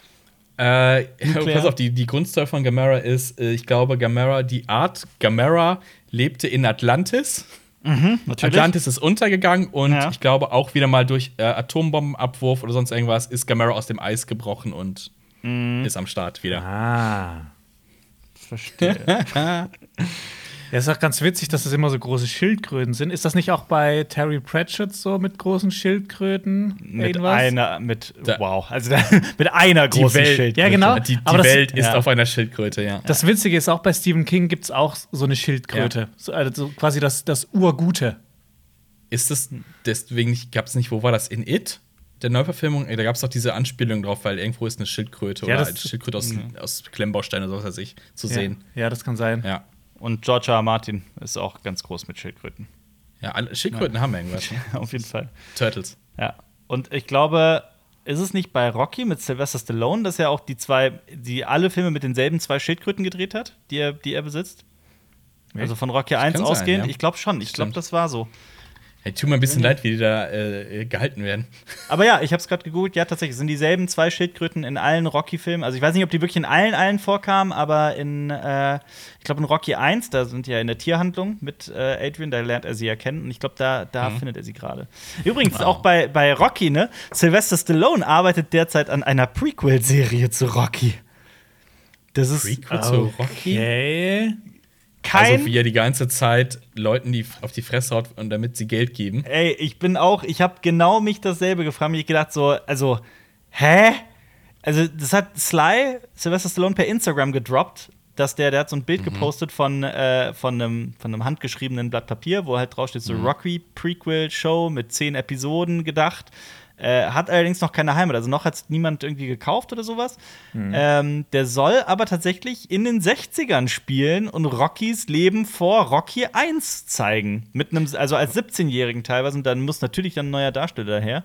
Speaker 2: Äh, pass auf, die, die Grundstory von Gamera ist, äh, ich glaube, Gamera, die Art Gamera lebte in Atlantis.
Speaker 1: Natürlich.
Speaker 2: Atlantis ist untergegangen und
Speaker 1: Ja.
Speaker 2: ich glaube auch wieder mal durch äh, Atombombenabwurf oder sonst irgendwas ist Gamera aus dem Eis gebrochen und
Speaker 1: Mhm.
Speaker 2: ist am Start wieder.
Speaker 3: Ah.
Speaker 1: Verstehe.
Speaker 3: Ja, ist auch ganz witzig, dass das immer so große Schildkröten sind. Ist das nicht auch bei Terry Pratchett so mit großen Schildkröten?
Speaker 1: mit
Speaker 3: irgendwas?
Speaker 1: einer, mit,
Speaker 2: Da-
Speaker 1: wow, also da, mit einer
Speaker 2: Die
Speaker 1: großen
Speaker 2: Welt-
Speaker 1: Schildkröte.
Speaker 3: Ja, genau.
Speaker 2: Die, die
Speaker 3: Aber das-
Speaker 2: Welt ist
Speaker 1: ja.
Speaker 2: auf einer Schildkröte, ja.
Speaker 3: Das Witzige ist, auch bei Stephen King gibt es auch so eine Schildkröte. So, also quasi das, das Urgute.
Speaker 2: Ist es deswegen nicht, gab es nicht, wo war das? In It? Der Neuverfilmung? Da gab es doch diese Anspielung drauf, weil irgendwo ist eine Schildkröte
Speaker 3: Ja,
Speaker 2: oder
Speaker 3: das-
Speaker 2: eine Schildkröte aus, aus Klemmbausteinen oder so was weiß ich, zu sehen.
Speaker 3: Ja, ja, das kann sein.
Speaker 2: Ja.
Speaker 1: Und George R. R. Martin ist auch ganz groß mit Schildkröten.
Speaker 2: Ja, alle Schildkröten haben irgendwas.
Speaker 1: Auf jeden Fall.
Speaker 2: Turtles.
Speaker 1: Ja. Und ich glaube, ist es nicht bei Rocky mit Sylvester Stallone, dass er auch die zwei, die alle Filme mit denselben zwei Schildkröten gedreht hat, die er, die er besitzt? Also von Rocky 1
Speaker 2: kann sein,
Speaker 1: ausgehend?
Speaker 2: ja.
Speaker 1: Ich glaube schon. Ich glaube, das war so.
Speaker 2: Hey, tut mir ein bisschen leid, wie die da äh, gehalten werden.
Speaker 1: Aber ja, ich habe es gerade gegoogelt. Ja, tatsächlich sind dieselben zwei Schildkröten in allen Rocky-Filmen. Also ich weiß nicht, ob die wirklich in allen, allen vorkamen, aber in, äh, ich glaube in Rocky 1, da sind die ja in der Tierhandlung mit äh, Adrian, da lernt er sie ja kennen. Und ich glaube, da, da findet er sie gerade. Übrigens, auch bei, bei Rocky, ne? Sylvester Stallone arbeitet derzeit an einer Prequel-Serie zu Rocky. Das ist
Speaker 2: Prequel zu Rocky?
Speaker 3: Okay.
Speaker 1: kein.
Speaker 2: Also wie er die ganze Zeit Leuten die auf die Fresse haut und damit sie Geld geben.
Speaker 1: Ey, ich bin auch, ich habe genau mich dasselbe gefragt. Ich gedacht so, also, hä? Also, das hat Sly, Sylvester Stallone, per Instagram gedroppt, dass der, der hat so ein Bild gepostet von, äh, von, einem, von einem handgeschriebenen Blatt Papier, wo halt drauf steht, so Rocky Prequel Show mit zehn Episoden gedacht. Äh, hat allerdings noch keine Heimat, also noch hat es niemand irgendwie gekauft oder sowas. Ähm, der soll aber tatsächlich in den 60ern spielen und Rockys Leben vor Rocky 1 zeigen. Mit einem, also als 17-Jährigen teilweise, und dann muss natürlich dann ein neuer Darsteller daher.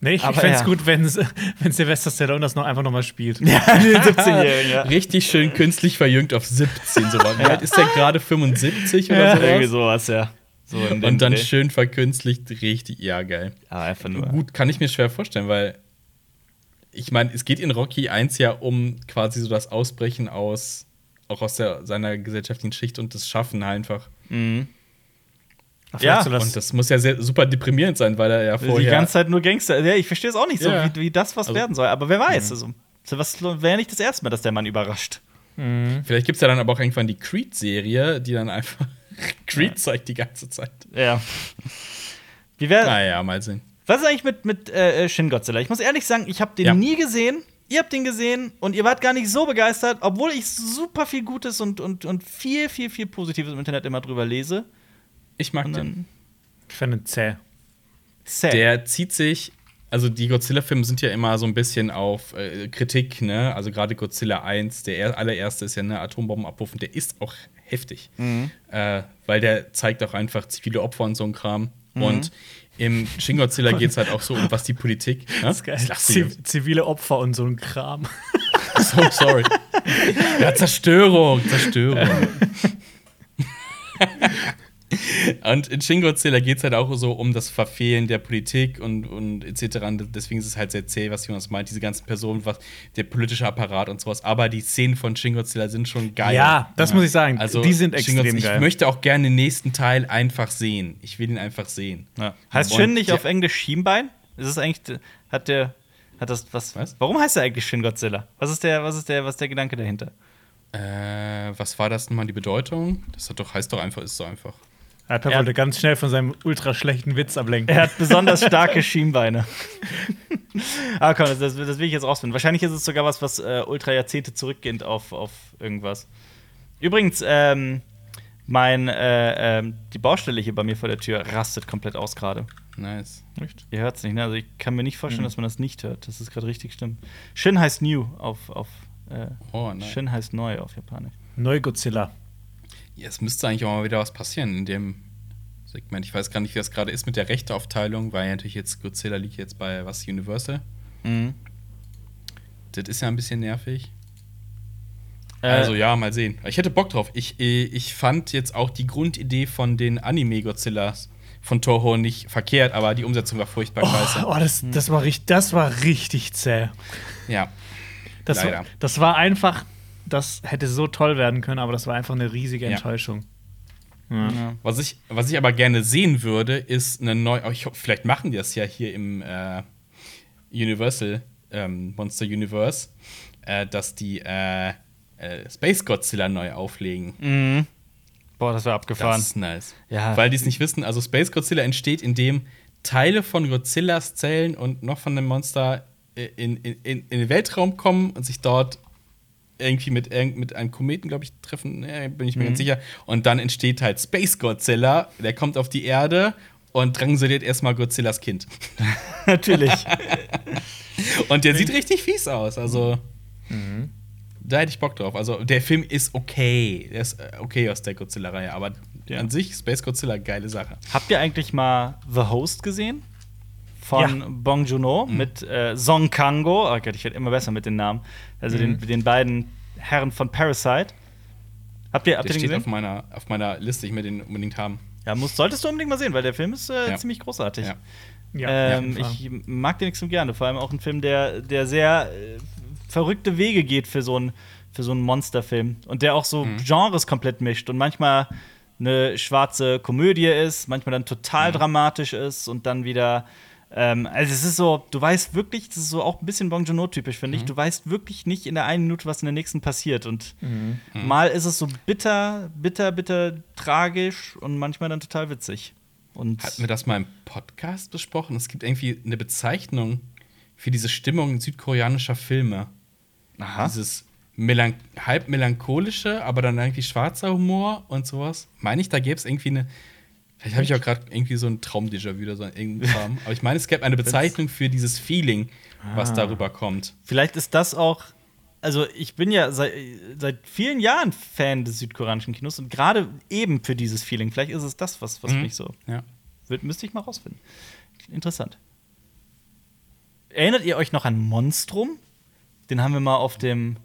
Speaker 3: Nee, ich
Speaker 1: Aber
Speaker 3: fände es
Speaker 1: ja.
Speaker 3: gut, wenn wenn Sylvester Stallone das noch einfach noch mal spielt.
Speaker 1: Ja, den 17-Jährigen, ja.
Speaker 2: Richtig schön künstlich verjüngt auf 17. So. Wie alt ist der gerade 75 oder
Speaker 3: Ja.
Speaker 2: sowas?
Speaker 1: Irgendwie sowas, ja. So
Speaker 2: Und dann
Speaker 1: Dreh.
Speaker 2: schön verkünstlicht, richtig, ja, geil.
Speaker 1: Ja, einfach nur.
Speaker 2: Gut, kann ich mir schwer vorstellen, weil ich meine, es geht in Rocky 1 ja um quasi so das Ausbrechen aus, auch aus der, seiner gesellschaftlichen Schicht und das Schaffen einfach.
Speaker 1: Mhm.
Speaker 3: Ach,
Speaker 1: Ja,
Speaker 3: so das-
Speaker 2: Und das muss ja sehr, super deprimierend sein, weil er ja
Speaker 1: Die
Speaker 2: vorher.
Speaker 1: ganze Zeit nur Gangster. Ja, ich verstehe es auch nicht so,
Speaker 2: Ja.
Speaker 1: wie, wie das was
Speaker 2: Also-
Speaker 1: werden soll. Aber wer weiß. Also, was wäre ja nicht das erste Mal, dass der Mann überrascht.
Speaker 2: Vielleicht gibt es ja dann aber auch irgendwann die Creed-Serie, die dann einfach Creed zeigt die ganze Zeit.
Speaker 1: Ja. Wie wäre.
Speaker 2: Naja, mal sehen.
Speaker 1: Was ist eigentlich mit, mit äh, Shin Godzilla? Ich muss ehrlich sagen, ich habe den
Speaker 2: Ja.
Speaker 1: nie gesehen. Ihr habt den gesehen und ihr wart gar nicht so begeistert, obwohl ich super viel Gutes und, und, und viel, viel, viel Positives im Internet immer drüber lese.
Speaker 2: Ich mag den.
Speaker 3: Ich finde ihn zäh.
Speaker 1: Sad.
Speaker 2: Der zieht sich, also die Godzilla-Filme sind ja immer so ein bisschen auf äh, Kritik, ne? Also gerade Godzilla 1, der er- allererste ist ja eine Atombombenabwurf und der ist auch heftig. Äh, weil der zeigt auch einfach zivile Opfer und so ein Kram. Und im Shin Godzilla geht es halt auch so um, was die Politik. Ne?
Speaker 3: Das ist geil.
Speaker 2: Sie
Speaker 3: Ziv zivile Opfer und so ein Kram.
Speaker 2: So, sorry. Ja, Zerstörung, Zerstörung. Und in Shin Godzilla geht es halt auch so um das Verfehlen der Politik und, und etc. Und deswegen ist es halt sehr zäh, was Jonas meint, diese ganzen Personen, was, der politische Apparat und sowas. Aber die Szenen von Shin Godzilla sind schon geil.
Speaker 3: Ja, das muss ich sagen.
Speaker 2: Also,
Speaker 3: Die sind extrem geil.
Speaker 2: Ich möchte auch gerne den nächsten Teil einfach sehen. Ich will ihn einfach sehen.
Speaker 1: Ja. Heißt Shin nicht auf Englisch Schienbein? Ist es eigentlich, hat der, hat das was?
Speaker 2: Was?
Speaker 1: Warum heißt er eigentlich Shin Godzilla? Was ist der, was ist der, was ist der Gedanke dahinter?
Speaker 2: Äh, was war das nochmal, die Bedeutung? Das hat doch, heißt doch einfach, ist so einfach.
Speaker 3: Alper wollte ganz schnell von seinem ultra schlechten Witz ablenken.
Speaker 1: Er hat besonders starke Schienbeine. Aber komm, das, das will ich jetzt rausfinden. Wahrscheinlich ist es sogar was, was äh, ultra Jahrzehnte zurückgehend auf, auf irgendwas. Übrigens, ähm, mein, äh, ähm, die Baustelle hier bei mir vor der Tür rastet komplett aus gerade.
Speaker 2: Nice.
Speaker 3: Echt?
Speaker 1: Ihr hört es nicht, ne? Also ich kann mir nicht vorstellen, dass man das nicht hört. Das ist gerade richtig schlimm. Shin heißt new auf, auf äh,
Speaker 2: Oh, nice.
Speaker 1: Shin heißt neu auf Japanisch.
Speaker 3: Neu-Godzilla.
Speaker 2: Ja, es müsste eigentlich auch mal wieder was passieren in dem Segment. Ich weiß gar nicht, wie das gerade ist mit der Rechteaufteilung, weil ja natürlich jetzt Godzilla liegt jetzt bei was Universal.
Speaker 1: Mhm.
Speaker 2: Das ist ja ein bisschen nervig.
Speaker 1: Äh,
Speaker 2: Also ja, mal sehen. Ich hätte Bock drauf. Ich, äh, ich fand jetzt auch die Grundidee von den Anime-Godzillas von Toho nicht verkehrt, aber die Umsetzung war furchtbar scheiße.
Speaker 3: Oh, das, das, war richtig, das war richtig zäh.
Speaker 2: Ja.
Speaker 3: Das, war,
Speaker 2: Leider.
Speaker 3: das war einfach, das hätte so toll werden können, aber das war einfach eine riesige. Enttäuschung. Ja.
Speaker 1: ja.
Speaker 2: Was ich, was ich aber gerne sehen würde, ist eine neue. oh, Ich, vielleicht machen die das ja hier im äh, Universal ähm, Monster Universe, äh, dass die äh, äh, Space Godzilla neu auflegen.
Speaker 1: Mhm. Boah, das wäre
Speaker 2: Das
Speaker 1: abgefahren.
Speaker 2: ist nice.
Speaker 1: Ja.
Speaker 2: Weil die es nicht wissen, also Space Godzilla entsteht, indem Teile von Godzillas Zellen und noch von dem Monster äh, in, in, in, in den Weltraum kommen und sich dort irgendwie mit, mit einem Kometen, glaube ich, treffen, äh, bin ich mir ganz sicher. Und dann entsteht halt Space Godzilla, der kommt auf die Erde und drangsaliert erstmal Godzillas Kind.
Speaker 1: Natürlich.
Speaker 2: Und der sieht richtig fies aus. Also, da hätte ich Bock drauf. Also, der Film ist okay. Der ist äh, okay aus der Godzilla-Reihe. Aber
Speaker 1: Ja.
Speaker 2: an sich, Space Godzilla, geile Sache.
Speaker 1: Habt ihr eigentlich mal The Host gesehen? Von
Speaker 3: Ja.
Speaker 1: Bong Joon-ho
Speaker 2: Mhm.
Speaker 1: mit äh, Song Kang-go. Oh Gott, ich werde immer besser mit den Namen. Also
Speaker 2: Mhm.
Speaker 1: den, den beiden Herren von Parasite. Habt ihr, habt
Speaker 2: Der
Speaker 1: ihr den
Speaker 2: steht auf
Speaker 1: gesehen?
Speaker 2: meiner, auf meiner Liste. Ich will den unbedingt haben.
Speaker 1: Ja, musst, solltest du unbedingt mal sehen, weil der Film ist äh,
Speaker 2: Ja.
Speaker 1: ziemlich großartig.
Speaker 2: Ja.
Speaker 3: Ja,
Speaker 1: ähm,
Speaker 3: auf
Speaker 1: ich mag den extrem gerne. Vor allem auch ein Film, der, der sehr äh, verrückte Wege geht für so einen für so einen Monsterfilm. Und der auch so
Speaker 2: Mhm.
Speaker 1: Genres komplett mischt und manchmal eine schwarze Komödie ist, manchmal dann total
Speaker 2: Mhm.
Speaker 1: dramatisch ist und dann wieder. Ähm, also es ist so, du weißt wirklich, das ist so auch ein bisschen Bong Joon-ho-typisch, finde
Speaker 2: Mhm.
Speaker 1: ich. Du weißt wirklich nicht in der einen Minute, was in der nächsten passiert. Und
Speaker 2: Mhm.
Speaker 1: mal ist es so bitter, bitter, bitter tragisch und manchmal dann total witzig. Und
Speaker 2: Hatten wir das mal im Podcast besprochen? Es gibt irgendwie eine Bezeichnung für diese Stimmung südkoreanischer Filme.
Speaker 1: Aha.
Speaker 2: Dieses melan halb melancholische, aber dann irgendwie schwarzer Humor und sowas. Meine ich, da gäbe es irgendwie eine. Vielleicht habe ich auch gerade irgendwie so ein Traum-Déjà-vu oder so in irgendeinem Kram. Aber ich meine, es gäbe eine Bezeichnung für dieses Feeling, was
Speaker 1: Ah.
Speaker 2: darüber kommt.
Speaker 1: Vielleicht ist das auch. Also, ich bin ja seit, seit vielen Jahren Fan des südkoreanischen Kinos und gerade eben für dieses Feeling. Vielleicht ist es das, was, was
Speaker 2: Mhm.
Speaker 1: mich so.
Speaker 2: Ja.
Speaker 1: Wird, müsste ich mal rausfinden. Interessant. Erinnert ihr euch noch an Monstrum? Den haben wir mal auf dem,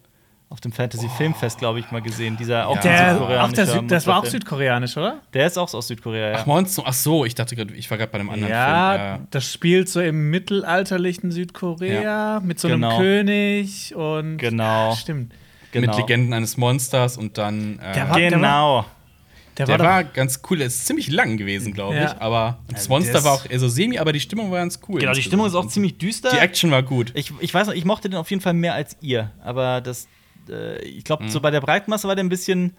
Speaker 1: auf dem Fantasy-Filmfest, glaube ich, mal gesehen. Dieser auch
Speaker 2: Ja.
Speaker 3: Der,
Speaker 1: südkoreanische
Speaker 3: auch der Süd, das war auch südkoreanisch, oder?
Speaker 1: Der ist auch aus Südkorea, ja.
Speaker 2: Ach, Monster. Ach so, ich dachte gerade, ich war gerade bei einem anderen
Speaker 3: Ja,
Speaker 2: Film. Äh,
Speaker 3: das spielt so im mittelalterlichen Südkorea mit so einem
Speaker 1: Genau.
Speaker 3: König und
Speaker 1: Genau.
Speaker 3: Ja, stimmt.
Speaker 1: genau.
Speaker 2: Mit Legenden eines Monsters und dann. Äh,
Speaker 3: Der war-
Speaker 1: Genau.
Speaker 3: Der,
Speaker 2: Der
Speaker 3: war,
Speaker 2: war ganz cool. Er ist ziemlich lang gewesen, glaube ich.
Speaker 3: Ja.
Speaker 2: Aber das
Speaker 1: Also
Speaker 2: Monster war auch eher so semi, aber die Stimmung war ganz cool.
Speaker 1: Genau, die Stimmung ist auch ziemlich düster.
Speaker 2: Die Action war gut.
Speaker 1: Ich, ich weiß noch, ich mochte den auf jeden Fall mehr als ihr. Aber das, äh, ich glaube,
Speaker 2: Mhm.
Speaker 1: so bei der Breitmasse war der ein bisschen.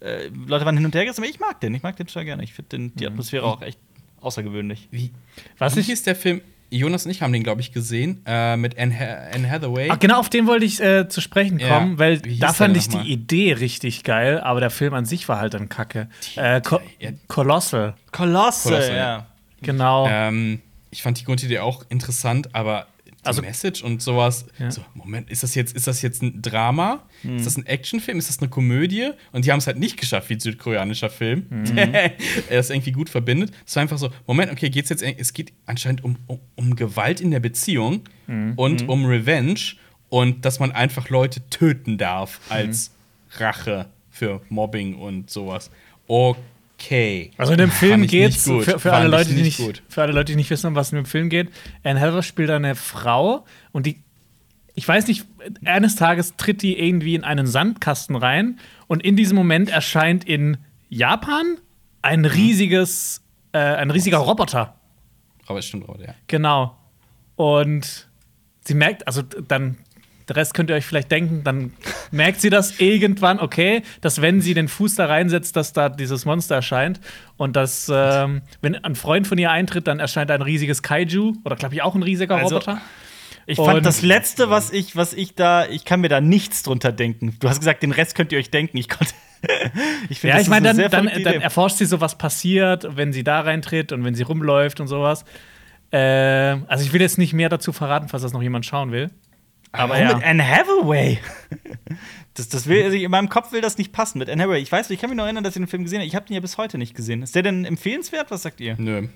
Speaker 1: Äh, Leute waren hin und her gerissen, aber ich mag den. Ich mag den total gerne. Ich finde
Speaker 2: Mhm.
Speaker 1: die Atmosphäre auch echt außergewöhnlich.
Speaker 2: Wie,
Speaker 3: Was ich-
Speaker 2: hieß der Film? Jonas und ich haben den, glaube ich, gesehen. Äh, mit Anne, Ha- Anne Hathaway.
Speaker 3: Ach, genau auf den wollte ich äh, zu sprechen
Speaker 2: Ja.
Speaker 3: kommen, weil
Speaker 2: Wie hieß
Speaker 3: da fand ich die Idee richtig geil, aber der Film an sich war halt dann kacke. Äh, Co
Speaker 2: ja.
Speaker 1: Kolosse, ja.
Speaker 2: ja.
Speaker 3: genau.
Speaker 2: Ähm, ich fand die Grundidee auch interessant, aber die
Speaker 3: Also-
Speaker 2: Message und sowas.
Speaker 3: Ja.
Speaker 2: So, Moment, ist das jetzt, ist das jetzt ein Drama?
Speaker 1: Hm.
Speaker 2: Ist das ein Actionfilm? Ist das eine Komödie? Und die haben es halt nicht geschafft wie ein südkoreanischer Film,
Speaker 1: Hm.
Speaker 2: der es irgendwie gut verbindet. Es war einfach so, Moment, okay, geht's jetzt, es geht anscheinend um, um, um Gewalt in der Beziehung
Speaker 1: Hm.
Speaker 2: und um Revenge und dass man einfach Leute töten darf als
Speaker 1: Hm.
Speaker 2: Rache für Mobbing und sowas. Okay.
Speaker 3: Also in dem Film geht's für, für alle Leute, die
Speaker 2: nicht
Speaker 3: für alle Leute, die nicht wissen, um was in dem Film geht. Anne Hathaway spielt eine Frau und die, ich weiß nicht, eines Tages tritt die irgendwie in einen Sandkasten rein und in diesem Moment erscheint in Japan ein riesiges, äh, ein riesiger Roboter.
Speaker 2: Aber stimmt, Robert, ja.
Speaker 3: Genau. Und sie merkt, also dann, der Rest könnt ihr euch vielleicht denken, dann merkt sie das irgendwann, okay, dass wenn sie den Fuß da reinsetzt, dass da dieses Monster erscheint. Und dass, ähm, wenn ein Freund von ihr eintritt, dann erscheint ein riesiges Kaiju oder, glaube ich, auch ein riesiger
Speaker 1: Also-
Speaker 3: Roboter.
Speaker 1: Ich fand
Speaker 3: Und-
Speaker 1: das letzte, was ich, was ich da, ich kann mir da nichts drunter denken. Du hast gesagt, den Rest könnt ihr euch denken. Ich konnte. ich finde,
Speaker 3: Ja, ich meine,
Speaker 1: eine
Speaker 3: dann, dann, dann erforscht sie so, was passiert, wenn sie da reintritt und wenn sie rumläuft und sowas. Äh, also ich will jetzt nicht mehr dazu verraten, falls das noch jemand schauen will. Aber ja.
Speaker 1: mit Anne Hathaway? Das, das will, also in meinem Kopf will das nicht passen mit Anne Hathaway. Ich weiß, ich kann mich noch erinnern, dass ich den Film gesehen habe. Ich habe den ja bis heute nicht gesehen. Ist der denn empfehlenswert? Was sagt ihr?
Speaker 2: Nö.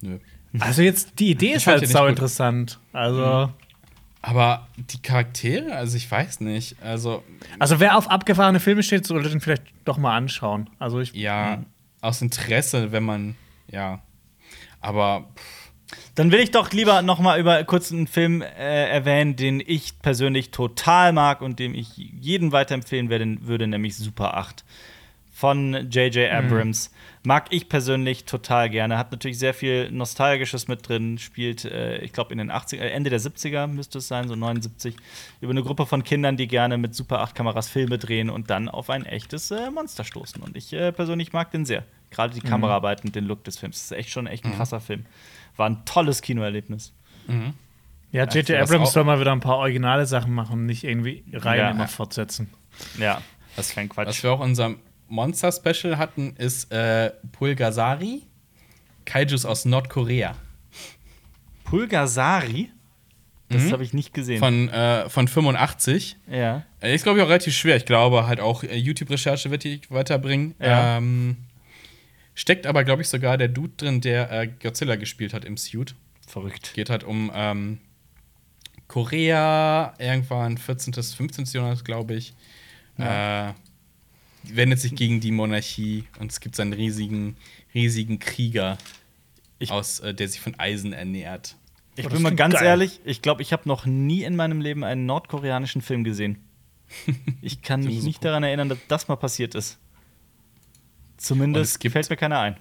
Speaker 2: Nö.
Speaker 3: Also jetzt, die Idee ist halt
Speaker 2: nicht
Speaker 3: sau
Speaker 2: gut.
Speaker 3: interessant. Also,
Speaker 2: Aber die Charaktere, also ich weiß nicht. Also,
Speaker 3: also wer auf abgefahrene Filme steht, sollte den vielleicht doch mal anschauen. Also ich,
Speaker 2: ja, aus Interesse, wenn man, ja. Aber pff,
Speaker 1: Dann will ich doch lieber noch mal über kurz einen Film äh, erwähnen, den ich persönlich total mag und dem ich jeden weiterempfehlen werde, würde, nämlich Super 8 von J.J. Abrams. Mag ich persönlich total gerne. Hat natürlich sehr viel Nostalgisches mit drin. Spielt, äh, ich glaube, in den 80er, äh, Ende der 70er müsste es sein, so 79. Über eine Gruppe von Kindern, die gerne mit Super 8-Kameras Filme drehen und dann auf ein echtes äh, Monster stoßen. Und ich äh, persönlich mag den sehr. Gerade die Kameraarbeit und den Look des Films. Das ist echt schon echt ein krasser Film. War ein tolles Kinoerlebnis.
Speaker 3: Ja, J.J.
Speaker 2: was
Speaker 3: Abrams soll mal wieder ein paar originale Sachen machen, nicht irgendwie Reihen
Speaker 1: Ja.
Speaker 3: immer fortsetzen.
Speaker 1: Ja, das ist kein
Speaker 2: Was
Speaker 1: Quatsch.
Speaker 2: wir auch in unserem Monster-Special hatten, ist äh, Pulgasari. Kaijus aus Nordkorea.
Speaker 1: Pulgasari? Das habe ich nicht gesehen.
Speaker 2: Von, äh, von 85.
Speaker 1: ja.
Speaker 2: Äh, Ist, glaube ich, auch relativ schwer. Ich glaube halt auch äh, YouTube-Recherche wird die weiterbringen.
Speaker 1: Ja.
Speaker 2: Ähm, steckt aber, glaube ich, sogar der Dude drin, der äh, Godzilla gespielt hat im Suit.
Speaker 1: Verrückt.
Speaker 2: Geht halt um ähm, Korea, irgendwann 14. bis 15. Jahrhundert, glaube ich. Äh, wendet sich gegen die Monarchie und es gibt so einen riesigen, riesigen Krieger,
Speaker 1: Ich-
Speaker 2: aus, äh, der sich von Eisen ernährt.
Speaker 1: Ich
Speaker 3: Oh,
Speaker 1: bin mal ganz
Speaker 3: geil.
Speaker 1: ehrlich, ich glaube, ich habe noch nie in meinem Leben einen nordkoreanischen Film gesehen. Ich kann mich nicht daran erinnern, dass das mal passiert ist. Zumindest
Speaker 2: gibt-
Speaker 1: fällt mir keiner ein.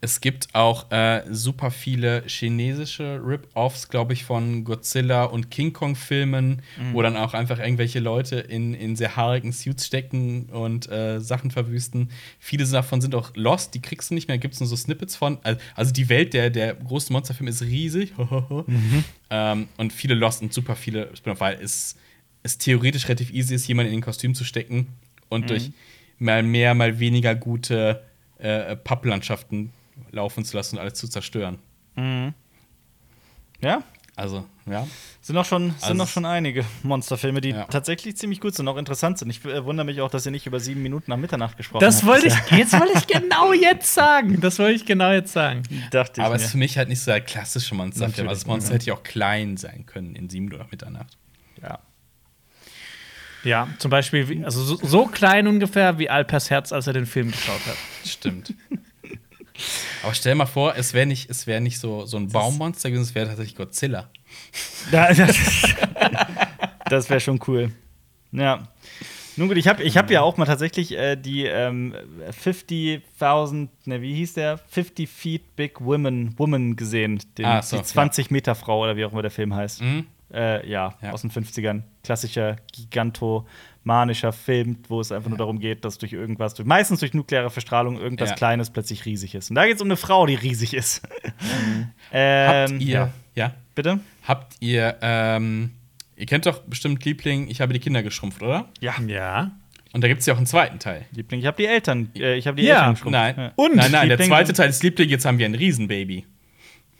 Speaker 2: Es gibt auch äh, super viele chinesische Rip-Offs, glaube ich, von Godzilla und King Kong-Filmen, wo dann auch einfach irgendwelche Leute in, in sehr haarigen Suits stecken und äh, Sachen verwüsten. Viele davon sind auch lost, die kriegst du nicht mehr, gibt es nur so Snippets von. Al- Also die Welt der, der großen Monsterfilme ist riesig. ähm, und viele lost und super viele Spin-off, weil es, es theoretisch relativ easy ist, jemanden in ein Kostüm zu stecken und durch mal mehr, mal weniger gute äh, Papplandschaften laufen zu lassen und alles zu zerstören.
Speaker 1: Ja?
Speaker 2: Also, ja.
Speaker 1: Sind noch schon, sind
Speaker 2: Also
Speaker 1: noch schon einige Monsterfilme, die
Speaker 2: Ja.
Speaker 1: tatsächlich ziemlich gut sind, auch interessant sind. Ich äh, wundere mich auch, dass ihr nicht über sieben Minuten nach Mitternacht gesprochen
Speaker 3: Das
Speaker 1: habt.
Speaker 3: wollte ich, jetzt wollte ich genau jetzt sagen. Das wollte ich genau jetzt sagen.
Speaker 1: dachte ich
Speaker 2: Aber es ist für mich halt nicht so der klassische Monsterfilm.
Speaker 1: Natürlich,
Speaker 2: Also das Monster hätte ja auch klein sein können in sieben Uhr nach Mitternacht.
Speaker 1: Ja.
Speaker 3: Ja, zum Beispiel, wie, also so, so klein ungefähr wie Alpers Herz, als er den Film geschaut hat.
Speaker 2: Stimmt. Aber stell mal vor, es wäre nicht, es wär nicht so, so ein Baummonster gewesen, es wäre tatsächlich Godzilla.
Speaker 1: Das wäre schon cool. Ja. Nun gut, ich habe ich hab ja auch mal tatsächlich äh, die ähm, 50.000, ne, wie hieß der? 50 Feet Big Woman, Woman gesehen. Den,
Speaker 2: Ah, so,
Speaker 1: die 20 Meter Frau oder wie auch immer der Film heißt.
Speaker 2: Mhm.
Speaker 1: Äh, ja,
Speaker 2: Ja.
Speaker 1: aus den 50ern. Klassischer, gigantomanischer Film, wo es einfach nur darum geht, dass durch irgendwas, durch, meistens durch nukleare Verstrahlung, irgendwas
Speaker 2: Ja.
Speaker 1: Kleines plötzlich riesig ist. Und da geht es um eine Frau, die riesig ist. ähm,
Speaker 2: Habt ihr,
Speaker 1: Ja.
Speaker 2: ja.
Speaker 1: Bitte?
Speaker 2: Habt ihr, ähm, ihr kennt doch bestimmt Liebling, ich habe die Kinder geschrumpft, oder?
Speaker 1: Ja.
Speaker 3: Ja.
Speaker 2: Und da gibt es ja auch einen zweiten Teil.
Speaker 1: Liebling, ich habe die Eltern, äh, ich habe die
Speaker 3: Ja.
Speaker 1: Eltern geschrumpft.
Speaker 2: Nein,
Speaker 1: Ja.
Speaker 3: Und
Speaker 2: nein, nein, der
Speaker 1: Liebling-
Speaker 2: zweite Teil ist Liebling, jetzt haben wir ein Riesenbaby.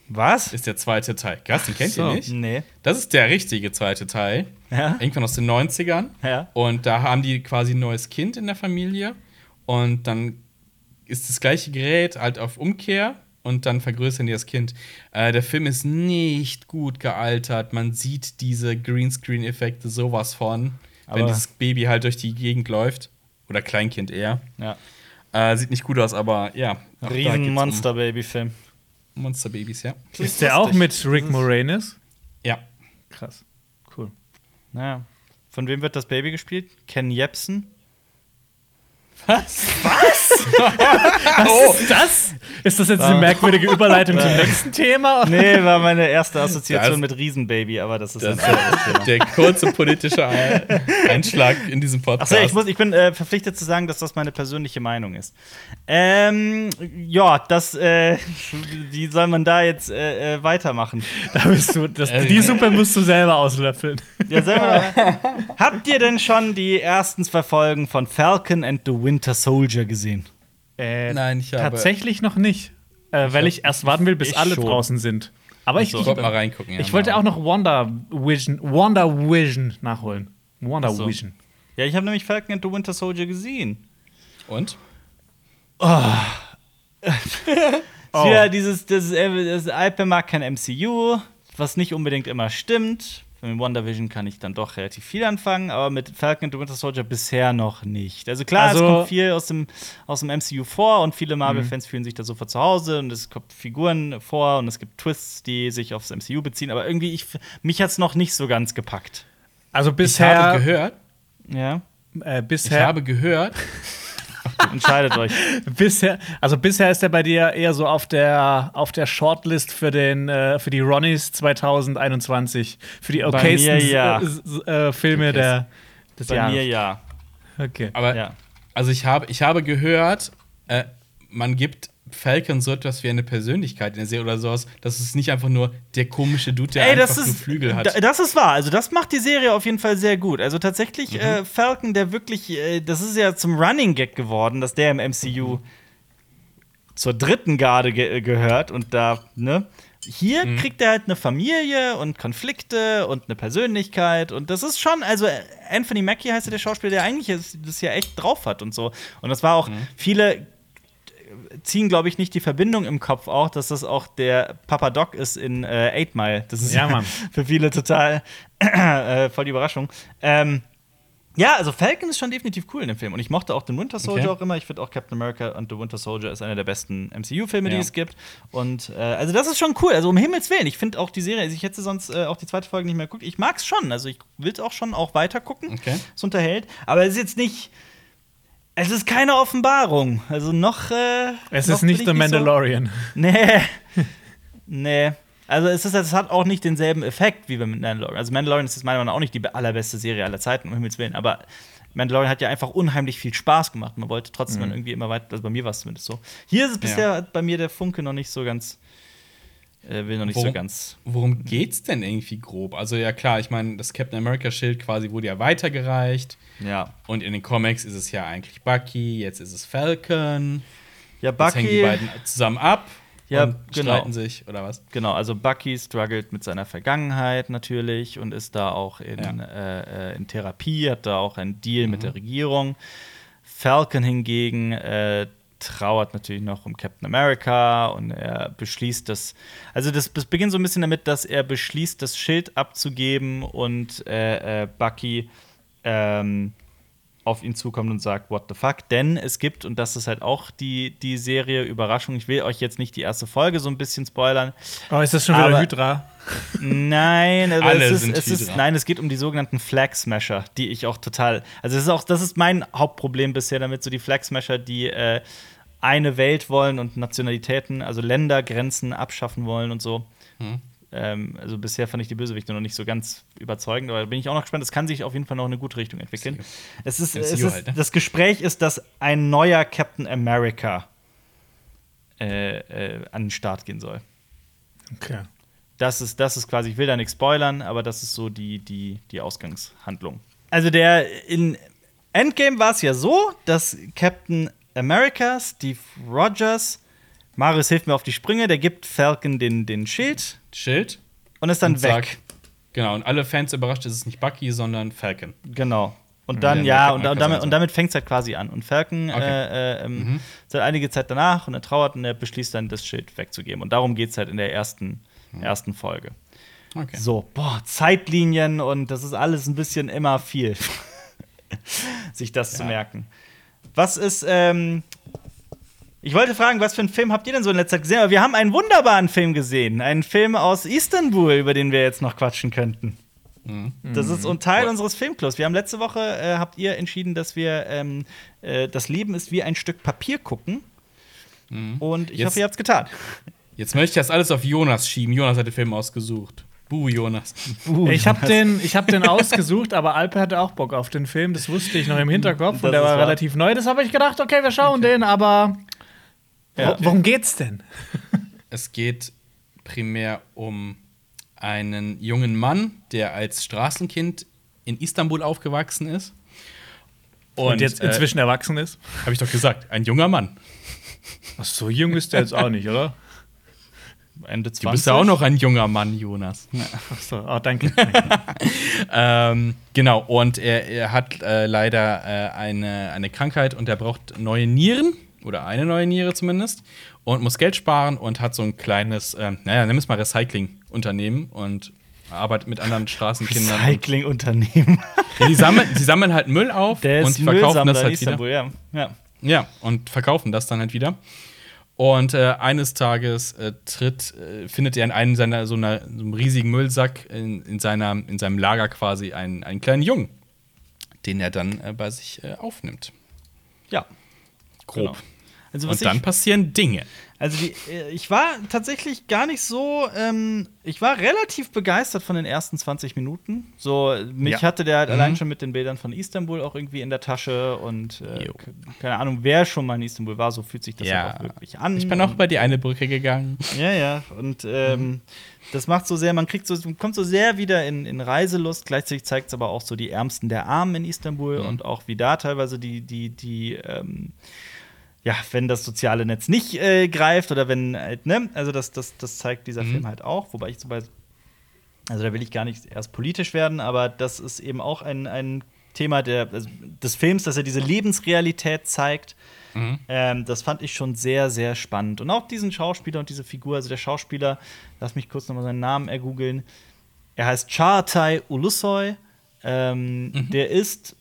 Speaker 1: Was?
Speaker 2: Ist der zweite Teil. Gas, den kennt
Speaker 3: So.
Speaker 2: ihr nicht?
Speaker 1: Nee.
Speaker 2: Das ist der richtige zweite Teil.
Speaker 1: Ja.
Speaker 2: Irgendwann aus den 90ern.
Speaker 1: Ja.
Speaker 2: Und da haben die quasi ein neues Kind in der Familie. Und dann ist das gleiche Gerät halt auf Umkehr. Und dann vergrößern die das Kind. Äh, der Film ist nicht gut gealtert. Man sieht diese Greenscreen-Effekte sowas von, wenn
Speaker 1: Aber-
Speaker 2: das Baby halt durch die Gegend läuft. Oder Kleinkind eher.
Speaker 1: Ja.
Speaker 2: Äh, sieht nicht gut aus, aber ja. auch da geht's
Speaker 1: Riesen
Speaker 2: um
Speaker 1: Monster-Baby-Film.
Speaker 2: Monsterbabys, ja.
Speaker 3: Ist der auch mit Rick Moranis?
Speaker 2: Ja.
Speaker 3: Krass. Cool.
Speaker 1: Naja. Von wem wird das Baby gespielt? Ken Jebsen?
Speaker 2: Was?
Speaker 3: Was ist das? Ist das jetzt eine merkwürdige Überleitung zum nächsten Thema?
Speaker 1: Nee, war meine erste Assoziation
Speaker 2: Das-
Speaker 1: mit Riesenbaby, aber das ist
Speaker 2: Das
Speaker 1: ein anderes
Speaker 2: der kurze politische Ein- Einschlag in diesem Podcast.
Speaker 1: Achso, ich, muss, ich bin äh, verpflichtet zu sagen, dass das meine persönliche Meinung ist. Ähm, ja, das, äh, wie soll man da jetzt äh, äh, weitermachen?
Speaker 3: Da bist du, das,
Speaker 2: Äh,
Speaker 3: die Suppe musst du selber auslöffeln.
Speaker 1: Ja, selber, habt ihr denn schon die ersten zwei Folgen von Falcon and the Winter Soldier gesehen?
Speaker 3: Äh,
Speaker 2: Nein, ich habe-
Speaker 3: Tatsächlich noch nicht. Äh, weil ich erst warten will, bis alle
Speaker 1: schon.
Speaker 3: draußen sind. Aber ich,
Speaker 2: Ich
Speaker 3: ich,
Speaker 2: wollte mal reingucken. ja,
Speaker 3: ich wollte
Speaker 2: mal.
Speaker 3: auch noch Wonder Vision, Wonder Vision nachholen. Wonder
Speaker 1: so.
Speaker 3: Vision.
Speaker 1: Ja, ich habe nämlich Falcon and the Winter Soldier gesehen.
Speaker 2: Und?
Speaker 1: Ist wieder dieses, das, äh, das Alpe mag kein MCU, was nicht unbedingt immer stimmt. Mit WandaVision kann ich dann doch relativ viel anfangen, aber mit Falcon and the Winter Soldier bisher noch nicht. Also klar,
Speaker 3: Also-
Speaker 1: es kommt viel aus dem, aus dem MCU vor und viele Marvel-Fans fühlen sich da sofort zu Hause und es kommt Figuren vor und es gibt Twists, die sich aufs MCU beziehen, aber irgendwie, ich, mich hat es noch nicht so ganz gepackt.
Speaker 3: Also
Speaker 2: Ich
Speaker 3: bisher.
Speaker 2: habe gehört,
Speaker 1: Ja.
Speaker 3: äh,
Speaker 2: ich
Speaker 3: bisher
Speaker 2: habe gehört,
Speaker 1: Entscheidet euch.
Speaker 3: Bisher, also bisher ist er bei dir eher so auf der, auf der Shortlist für, den, äh, für die Ronnies 2021. Für die okaysten
Speaker 1: ja.
Speaker 3: äh, äh, Filme der, des
Speaker 1: Bei
Speaker 3: Jahres.
Speaker 1: mir ja.
Speaker 3: Okay.
Speaker 2: Aber
Speaker 1: ja.
Speaker 2: also ich habe, ich habe gehört, äh, man gibt Falcon so etwas wie eine Persönlichkeit in der Serie oder sowas. Das ist nicht einfach nur der komische Dude, der
Speaker 1: Ey,
Speaker 2: einfach
Speaker 1: das
Speaker 2: nur
Speaker 1: ist,
Speaker 2: Flügel hat.
Speaker 1: da- das ist wahr. Also, das macht die Serie auf jeden Fall sehr gut. Also, tatsächlich,
Speaker 2: Mhm.
Speaker 1: äh, Falcon, der wirklich, äh, das ist ja zum Running Gag geworden, dass der im MCU zur dritten Garde ge gehört und da, ne? Hier
Speaker 2: Mhm.
Speaker 1: kriegt er halt eine Familie und Konflikte und eine Persönlichkeit und das ist schon, also äh, Anthony Mackie heißt ja der Schauspieler, der eigentlich das das ja echt drauf hat und so. Und das war auch,
Speaker 2: Mhm.
Speaker 1: viele ziehen, glaube ich, nicht die Verbindung im Kopf auch, dass das auch der Papa Doc ist in äh, Eight Mile. Das ist
Speaker 3: Ja, Mann.
Speaker 1: für viele total äh, voll die Überraschung. Ähm, ja, also Falcon ist schon definitiv cool in dem Film. Und ich mochte auch den Winter Soldier
Speaker 2: Okay.
Speaker 1: auch immer. Ich finde auch Captain America und The Winter Soldier ist einer der besten MCU-Filme, die
Speaker 2: Ja.
Speaker 1: es gibt. Und äh, also das ist schon cool. Also um Himmels Willen. Ich finde auch die Serie, also ich hätte sonst äh, auch die zweite Folge nicht mehr geguckt. Ich mag es schon. Also ich will es auch schon auch weiter gucken.
Speaker 2: Okay.
Speaker 1: Es unterhält. Aber es ist jetzt nicht. Es ist keine Offenbarung. Also noch. Äh,
Speaker 3: Es
Speaker 1: noch
Speaker 3: ist nicht
Speaker 1: ich
Speaker 3: The
Speaker 1: so-
Speaker 3: Mandalorian.
Speaker 1: Nee. nee. Also es, ist, es hat auch nicht denselben Effekt wie bei Mandalorian. Also Mandalorian ist jetzt meiner Meinung nach auch nicht die allerbeste Serie aller Zeiten, um Himmels Willen. Aber Mandalorian hat ja einfach unheimlich viel Spaß gemacht. Man wollte trotzdem dann irgendwie immer weiter, also bei mir war es zumindest so. Hier ist es bisher bei mir der Funke noch nicht so ganz, äh, will noch nicht so
Speaker 2: Worum-
Speaker 1: ganz.
Speaker 2: Worum geht's denn irgendwie grob? Also ja klar, ich meine, das Captain America Schild quasi wurde ja weitergereicht
Speaker 1: Ja.
Speaker 2: und in den Comics ist es ja eigentlich Bucky, jetzt ist es Falcon.
Speaker 1: Ja,
Speaker 2: Jetzt hängen die
Speaker 1: Bucky.
Speaker 2: beiden zusammen ab
Speaker 1: Ja,
Speaker 2: und
Speaker 1: genau.
Speaker 2: streiten sich oder was?
Speaker 1: Genau, also Bucky struggelt mit seiner Vergangenheit natürlich und ist da auch in,
Speaker 2: Ja.
Speaker 1: äh, äh, in Therapie, hat da auch einen Deal mit der Regierung. Falcon hingegen äh, trauert natürlich noch um Captain America und er beschließt das. Also, das, das beginnt so ein bisschen damit, dass er beschließt, das Schild abzugeben und äh, äh, Bucky ähm, auf ihn zukommt und sagt, what the fuck? Denn es gibt, und das ist halt auch die, die Serie Überraschung, ich will euch jetzt nicht die erste Folge so ein bisschen spoilern.
Speaker 3: Oh, ist das schon wieder Hydra?
Speaker 1: Nein, aber
Speaker 2: Alle
Speaker 1: es ist,
Speaker 2: sind
Speaker 1: es ist,
Speaker 2: Hydra.
Speaker 1: nein, es geht um die sogenannten Flag Smasher, die ich auch total. Also, das ist auch, das ist mein Hauptproblem bisher damit, so die Flag Smasher, die äh, eine Welt wollen und Nationalitäten, also Ländergrenzen abschaffen wollen und so.
Speaker 2: Hm.
Speaker 1: Ähm, also bisher fand ich die Bösewichte noch nicht so ganz überzeugend, aber da bin ich auch noch gespannt. Es kann sich auf jeden Fall noch in eine gute Richtung entwickeln. Es ist, es ist
Speaker 2: halt, ne?
Speaker 1: das Gespräch ist, dass ein neuer Captain America äh, äh, an den Start gehen soll.
Speaker 3: Okay.
Speaker 1: Das ist, das ist quasi, ich will da nichts spoilern, aber das ist so die, die, die Ausgangshandlung. Also der in Endgame war es ja so, dass Captain America, Steve Rogers, Marius hilft mir auf die Sprünge, der gibt Falcon den, den Schild
Speaker 2: Schild
Speaker 1: und ist dann
Speaker 2: und
Speaker 1: weg.
Speaker 2: sagt- Genau, und alle Fans überrascht, ist es nicht Bucky, sondern Falcon.
Speaker 1: Genau. Und dann, ja, und, und damit, und damit fängt es halt quasi an. Und Falcon
Speaker 2: Okay.
Speaker 1: äh, äh, ähm, seit einige Zeit danach und er trauert und er beschließt dann, das Schild wegzugeben. Und darum geht es halt in der ersten, ersten Folge.
Speaker 2: Okay.
Speaker 1: So, boah, Zeitlinien und das ist alles ein bisschen immer viel, sich das zu
Speaker 2: Ja.
Speaker 1: merken. Was ist, ähm, ich wollte fragen, was für einen Film habt ihr denn so in letzter Zeit gesehen? Aber wir haben einen wunderbaren Film gesehen. Einen Film aus Istanbul, über den wir jetzt noch quatschen könnten.
Speaker 2: Mhm.
Speaker 1: Das ist ein Teil unseres Filmclubs. Wir haben letzte Woche, äh, habt ihr entschieden, dass wir ähm, äh, Das Leben ist wie ein Stück Papier gucken. Und ich
Speaker 2: Jetzt-
Speaker 1: hoffe, ihr habt's getan.
Speaker 2: Jetzt möchte ich das alles auf Jonas schieben. Jonas hat den Film ausgesucht. Buh, Jonas.
Speaker 3: Ich habe den, ich hab den ausgesucht, aber Alpe hatte auch Bock auf den Film. Das wusste ich noch im Hinterkopf
Speaker 1: Das
Speaker 3: und der war
Speaker 1: wahr.
Speaker 3: relativ neu. Das habe ich gedacht, okay, wir schauen den, aber
Speaker 1: Ja.
Speaker 3: wo- worum geht's denn?
Speaker 2: Es geht primär um einen jungen Mann, der als Straßenkind in Istanbul aufgewachsen ist.
Speaker 3: Und, jetzt
Speaker 2: äh,
Speaker 3: inzwischen erwachsen ist.
Speaker 2: habe ich doch gesagt, ein junger Mann.
Speaker 3: Ach, so jung ist der jetzt auch nicht, oder?
Speaker 1: Ende 20.
Speaker 2: Du bist ja auch noch ein junger Mann, Jonas.
Speaker 3: Ach so, oh, danke.
Speaker 2: Ähm, genau, und er, er hat äh, leider äh, eine, eine Krankheit und er braucht neue Nieren oder eine neue Niere zumindest und muss Geld sparen und hat so ein kleines, ähm, naja, nimm es mal Recycling-Unternehmen und arbeitet mit anderen Straßenkindern.
Speaker 1: Recycling-Unternehmen.
Speaker 2: ja, die, sammeln, die sammeln halt Müll auf
Speaker 1: Der
Speaker 2: und verkaufen das halt wieder.
Speaker 1: Ja. Ja,
Speaker 2: und verkaufen das dann halt wieder. Und äh, eines Tages äh, tritt, äh, findet er in einem seiner so, einer, so einem riesigen Müllsack in, in, seiner, in seinem Lager quasi einen, einen kleinen Jungen, den er dann äh, bei sich äh, aufnimmt.
Speaker 1: Ja.
Speaker 2: Grob.
Speaker 1: Genau. Also,
Speaker 2: Und dann
Speaker 1: ich,
Speaker 2: passieren Dinge.
Speaker 1: also die, äh, ich war tatsächlich gar nicht so, ähm, ich war relativ begeistert von den ersten 20 Minuten. So, mich
Speaker 3: Ja.
Speaker 1: hatte der halt
Speaker 2: Mhm.
Speaker 1: allein schon mit den Bildern von Istanbul auch irgendwie in der Tasche und äh, keine Ahnung, wer schon mal in Istanbul war, so fühlt sich das ja auch wirklich an.
Speaker 2: Ich bin auch über die eine Brücke gegangen.
Speaker 1: Ja, ja. Und ähm, das macht so sehr, man kriegt so, man kommt so sehr wieder in, in Reiselust. Gleichzeitig zeigt es aber auch so die Ärmsten der Armen in Istanbul
Speaker 2: Mhm.
Speaker 1: und auch wie da teilweise die, die, die, ähm, ja, wenn das soziale Netz nicht äh, greift oder wenn, halt, ne, also das, das, das zeigt dieser
Speaker 2: Mhm.
Speaker 1: Film halt auch, wobei ich so bei, also da will ich gar nicht erst politisch werden, aber das ist eben auch ein, ein Thema der, also des Films, dass er diese Lebensrealität zeigt.
Speaker 2: Mhm.
Speaker 1: Ähm, das fand ich schon sehr, sehr spannend. Und auch diesen Schauspieler und diese Figur, also der Schauspieler, lass mich kurz nochmal seinen Namen ergoogeln. Er heißt Çağatay Ulusoy. Ähm,
Speaker 2: Mhm.
Speaker 1: Der ist,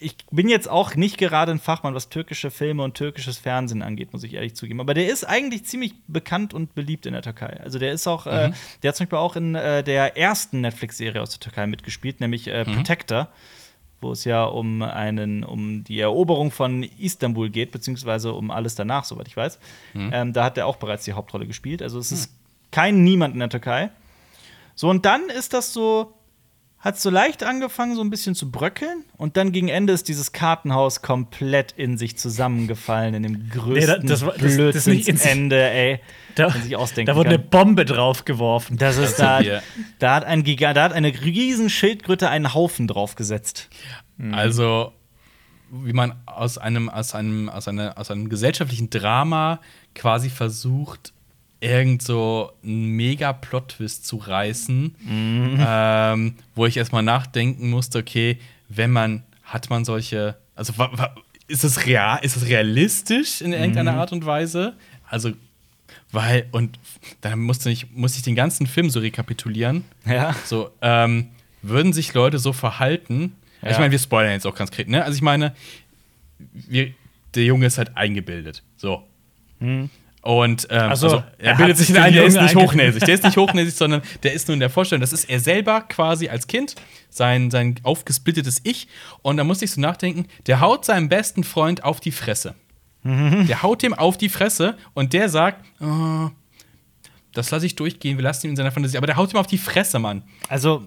Speaker 1: ich bin jetzt auch nicht gerade ein Fachmann, was türkische Filme und türkisches Fernsehen angeht, muss ich ehrlich zugeben. Aber der ist eigentlich ziemlich bekannt und beliebt in der Türkei. Also der ist auch, äh, der hat zum Beispiel auch in äh, der ersten Netflix-Serie aus der Türkei mitgespielt, nämlich äh, Protector wo es ja um einen, um die Eroberung von Istanbul geht, beziehungsweise um alles danach, soweit ich weiß. Ähm, da hat er auch bereits die Hauptrolle gespielt. Also es ist kein Niemand in der Türkei. So, und dann ist das so, hat so leicht angefangen, so ein bisschen zu bröckeln. Und dann gegen Ende ist dieses Kartenhaus komplett in sich zusammengefallen, in dem größten
Speaker 3: das war- das- das ist nicht in sich-
Speaker 1: Blödsinsende, ey.
Speaker 3: Da,
Speaker 1: man sich ausdenken
Speaker 3: da wurde eine
Speaker 1: kann.
Speaker 3: Bombe draufgeworfen.
Speaker 1: Das ist da, da hat ein Giga, da hat eine riesen Schildkröte einen Haufen draufgesetzt.
Speaker 3: Mhm.
Speaker 2: Also, wie man aus einem, aus einem, aus einer, aus einem gesellschaftlichen Drama quasi versucht, irgend so einen mega Plot-Twist zu reißen,
Speaker 1: Mhm.
Speaker 2: ähm, wo ich erstmal nachdenken musste, okay, wenn man, hat man solche, also ist es real, ist es realistisch in irgendeiner
Speaker 1: Mhm.
Speaker 2: Art und Weise? Also, weil, und dann musste ich, musste ich den ganzen Film so rekapitulieren.
Speaker 1: Ja.
Speaker 2: So, ähm, würden sich Leute so verhalten?
Speaker 1: Ja.
Speaker 2: Ich meine, wir spoilern jetzt auch ganz kritisch, ne? Also ich meine, wir, der Junge ist halt eingebildet. So. Und ähm,
Speaker 3: Also,
Speaker 2: also, er,
Speaker 3: er
Speaker 2: bildet sich ein, der ist nicht hochnäsig. Der ist nicht hochnäsig, sondern der ist nur in der Vorstellung. Das ist er selber quasi als Kind, sein, sein aufgesplittetes Ich. Und da musste ich so nachdenken, der haut seinem besten Freund auf die Fresse. Der haut dem auf die Fresse und der sagt, oh, das lasse ich durchgehen, wir lassen ihn in seiner Fantasie. Aber der haut ihm auf die Fresse, Mann.
Speaker 1: Also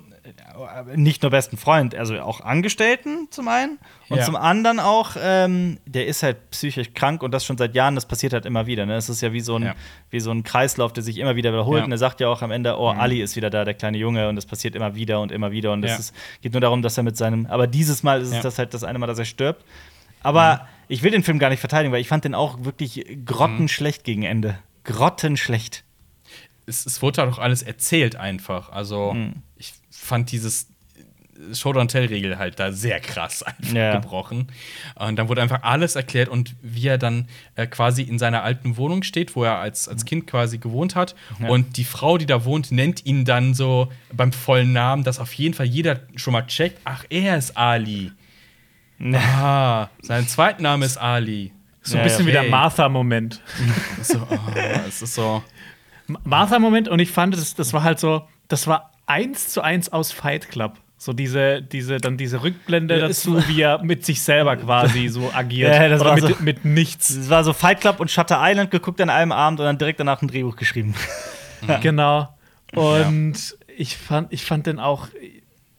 Speaker 1: nicht nur besten Freund, also auch Angestellten zum einen und
Speaker 2: Ja.
Speaker 1: zum anderen auch, ähm, der ist halt psychisch krank und das schon seit Jahren, das passiert halt immer wieder. Ne? Das ist ja wie so, ein,
Speaker 2: Ja.
Speaker 1: wie so ein Kreislauf, der sich immer wieder wiederholt.
Speaker 2: Ja.
Speaker 1: Und er sagt ja auch am Ende, oh, Ali ist wieder da, der kleine Junge, und das passiert immer wieder und immer wieder. Und es geht nur darum, dass er mit seinem, aber dieses Mal ist es das halt das eine Mal, dass er stirbt. Aber ich will den Film gar nicht verteidigen, weil ich fand den auch wirklich grottenschlecht gegen Ende. Grottenschlecht.
Speaker 2: es, es wurde halt auch alles erzählt einfach. Also
Speaker 1: Mhm.
Speaker 2: Fand dieses Show-Don't-Tell-Regel halt da sehr krass einfach
Speaker 1: Ja.
Speaker 2: gebrochen. Und dann wurde einfach alles erklärt und wie er dann äh, quasi in seiner alten Wohnung steht, wo er als, als Kind quasi gewohnt hat.
Speaker 1: Ja.
Speaker 2: Und die Frau, die da wohnt, nennt ihn dann so beim vollen Namen, dass auf jeden Fall jeder schon mal checkt, ach, er ist Ali. Ah, sein zweiter Name ist Ali.
Speaker 3: So ein
Speaker 1: Ja,
Speaker 3: bisschen
Speaker 2: ja,
Speaker 3: wie der. Martha-Moment.
Speaker 2: So, oh, es ist so.
Speaker 3: Martha-Moment und ich fand, das, das war halt so, das war eins zu eins aus Fight Club. So diese, diese, dann diese Rückblende
Speaker 1: Ja,
Speaker 3: dazu, wie er mit sich selber quasi so agiert.
Speaker 1: Ja, das
Speaker 3: Oder
Speaker 1: war
Speaker 3: mit,
Speaker 1: so-
Speaker 3: mit nichts.
Speaker 1: Es war so Fight Club und Shutter Island geguckt an einem Abend und dann direkt danach ein Drehbuch geschrieben.
Speaker 3: Genau. Und ich, fand, ich fand den auch,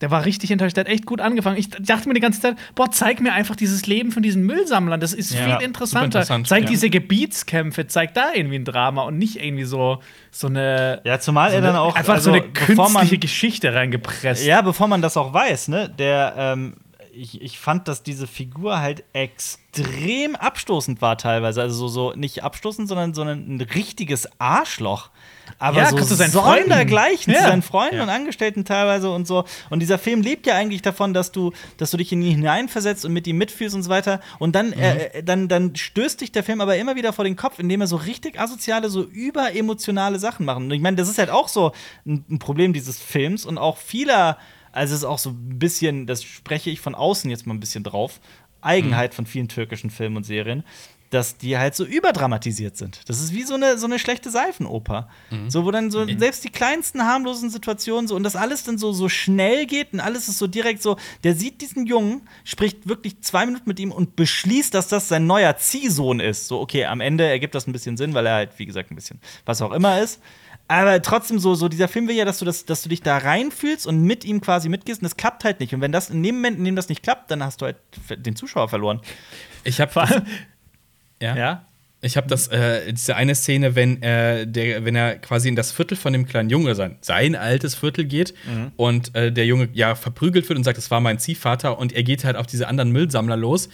Speaker 3: der war richtig enttäuscht. Der hat echt gut angefangen. Ich dachte mir die ganze Zeit, boah, zeig mir einfach dieses Leben von diesen Müllsammlern. Das ist
Speaker 1: Ja,
Speaker 3: viel interessanter.
Speaker 2: interessant,
Speaker 3: zeig
Speaker 2: ja.
Speaker 3: diese Gebietskämpfe, zeig da irgendwie ein Drama und nicht irgendwie so, so eine.
Speaker 1: Ja, zumal
Speaker 3: so
Speaker 1: er dann auch
Speaker 3: einfach
Speaker 1: also,
Speaker 3: so eine
Speaker 1: man-
Speaker 3: künstliche Geschichte reingepresst.
Speaker 1: Ja, bevor man das auch weiß, ne? Der, ähm, ich, ich fand, dass diese Figur halt extrem abstoßend war teilweise. Also so, so nicht abstoßend, sondern, sondern ein richtiges Arschloch. Aber
Speaker 3: Ja,
Speaker 1: so
Speaker 3: zu seinen Freunden.
Speaker 1: zu
Speaker 3: Ja.
Speaker 1: seinen Freunden
Speaker 2: Ja.
Speaker 1: und Angestellten teilweise und so. Und dieser Film lebt ja eigentlich davon, dass du, dass du dich in ihn hineinversetzt und mit ihm mitfühlst und so weiter. Und dann, äh, dann, dann stößt dich der Film aber immer wieder vor den Kopf, indem er so richtig asoziale, so überemotionale Sachen macht. Und ich meine, das ist halt auch so ein, ein Problem dieses Films und auch vieler, also es ist auch so ein bisschen, das spreche ich von außen jetzt mal ein bisschen drauf, Eigenheit von vielen türkischen Filmen und Serien, dass die halt so überdramatisiert sind. Das ist wie so eine, so eine schlechte Seifenoper. So, wo dann so selbst die kleinsten harmlosen Situationen so und das alles dann so, so schnell geht und alles ist so direkt so. Der sieht diesen Jungen, spricht wirklich zwei Minuten mit ihm und beschließt, dass das sein neuer Ziehsohn ist. So, okay, am Ende ergibt das ein bisschen Sinn, weil er halt, wie gesagt, ein bisschen was auch immer ist. Aber trotzdem so, so dieser Film will ja, dass du, das, dass du dich da reinfühlst und mit ihm quasi mitgehst und das klappt halt nicht. Und wenn das in dem Moment, in dem das nicht klappt, dann hast du halt den Zuschauer verloren.
Speaker 2: Ich habe
Speaker 3: Vor allem,
Speaker 2: ja.
Speaker 3: ja.
Speaker 2: Ich habe das, äh, diese eine Szene, wenn, äh, der, wenn er quasi in das Viertel von dem kleinen Junge, sein, sein altes Viertel geht und äh, der Junge ja verprügelt wird und sagt, das war mein Ziehvater und er geht halt auf diese anderen Müllsammler los.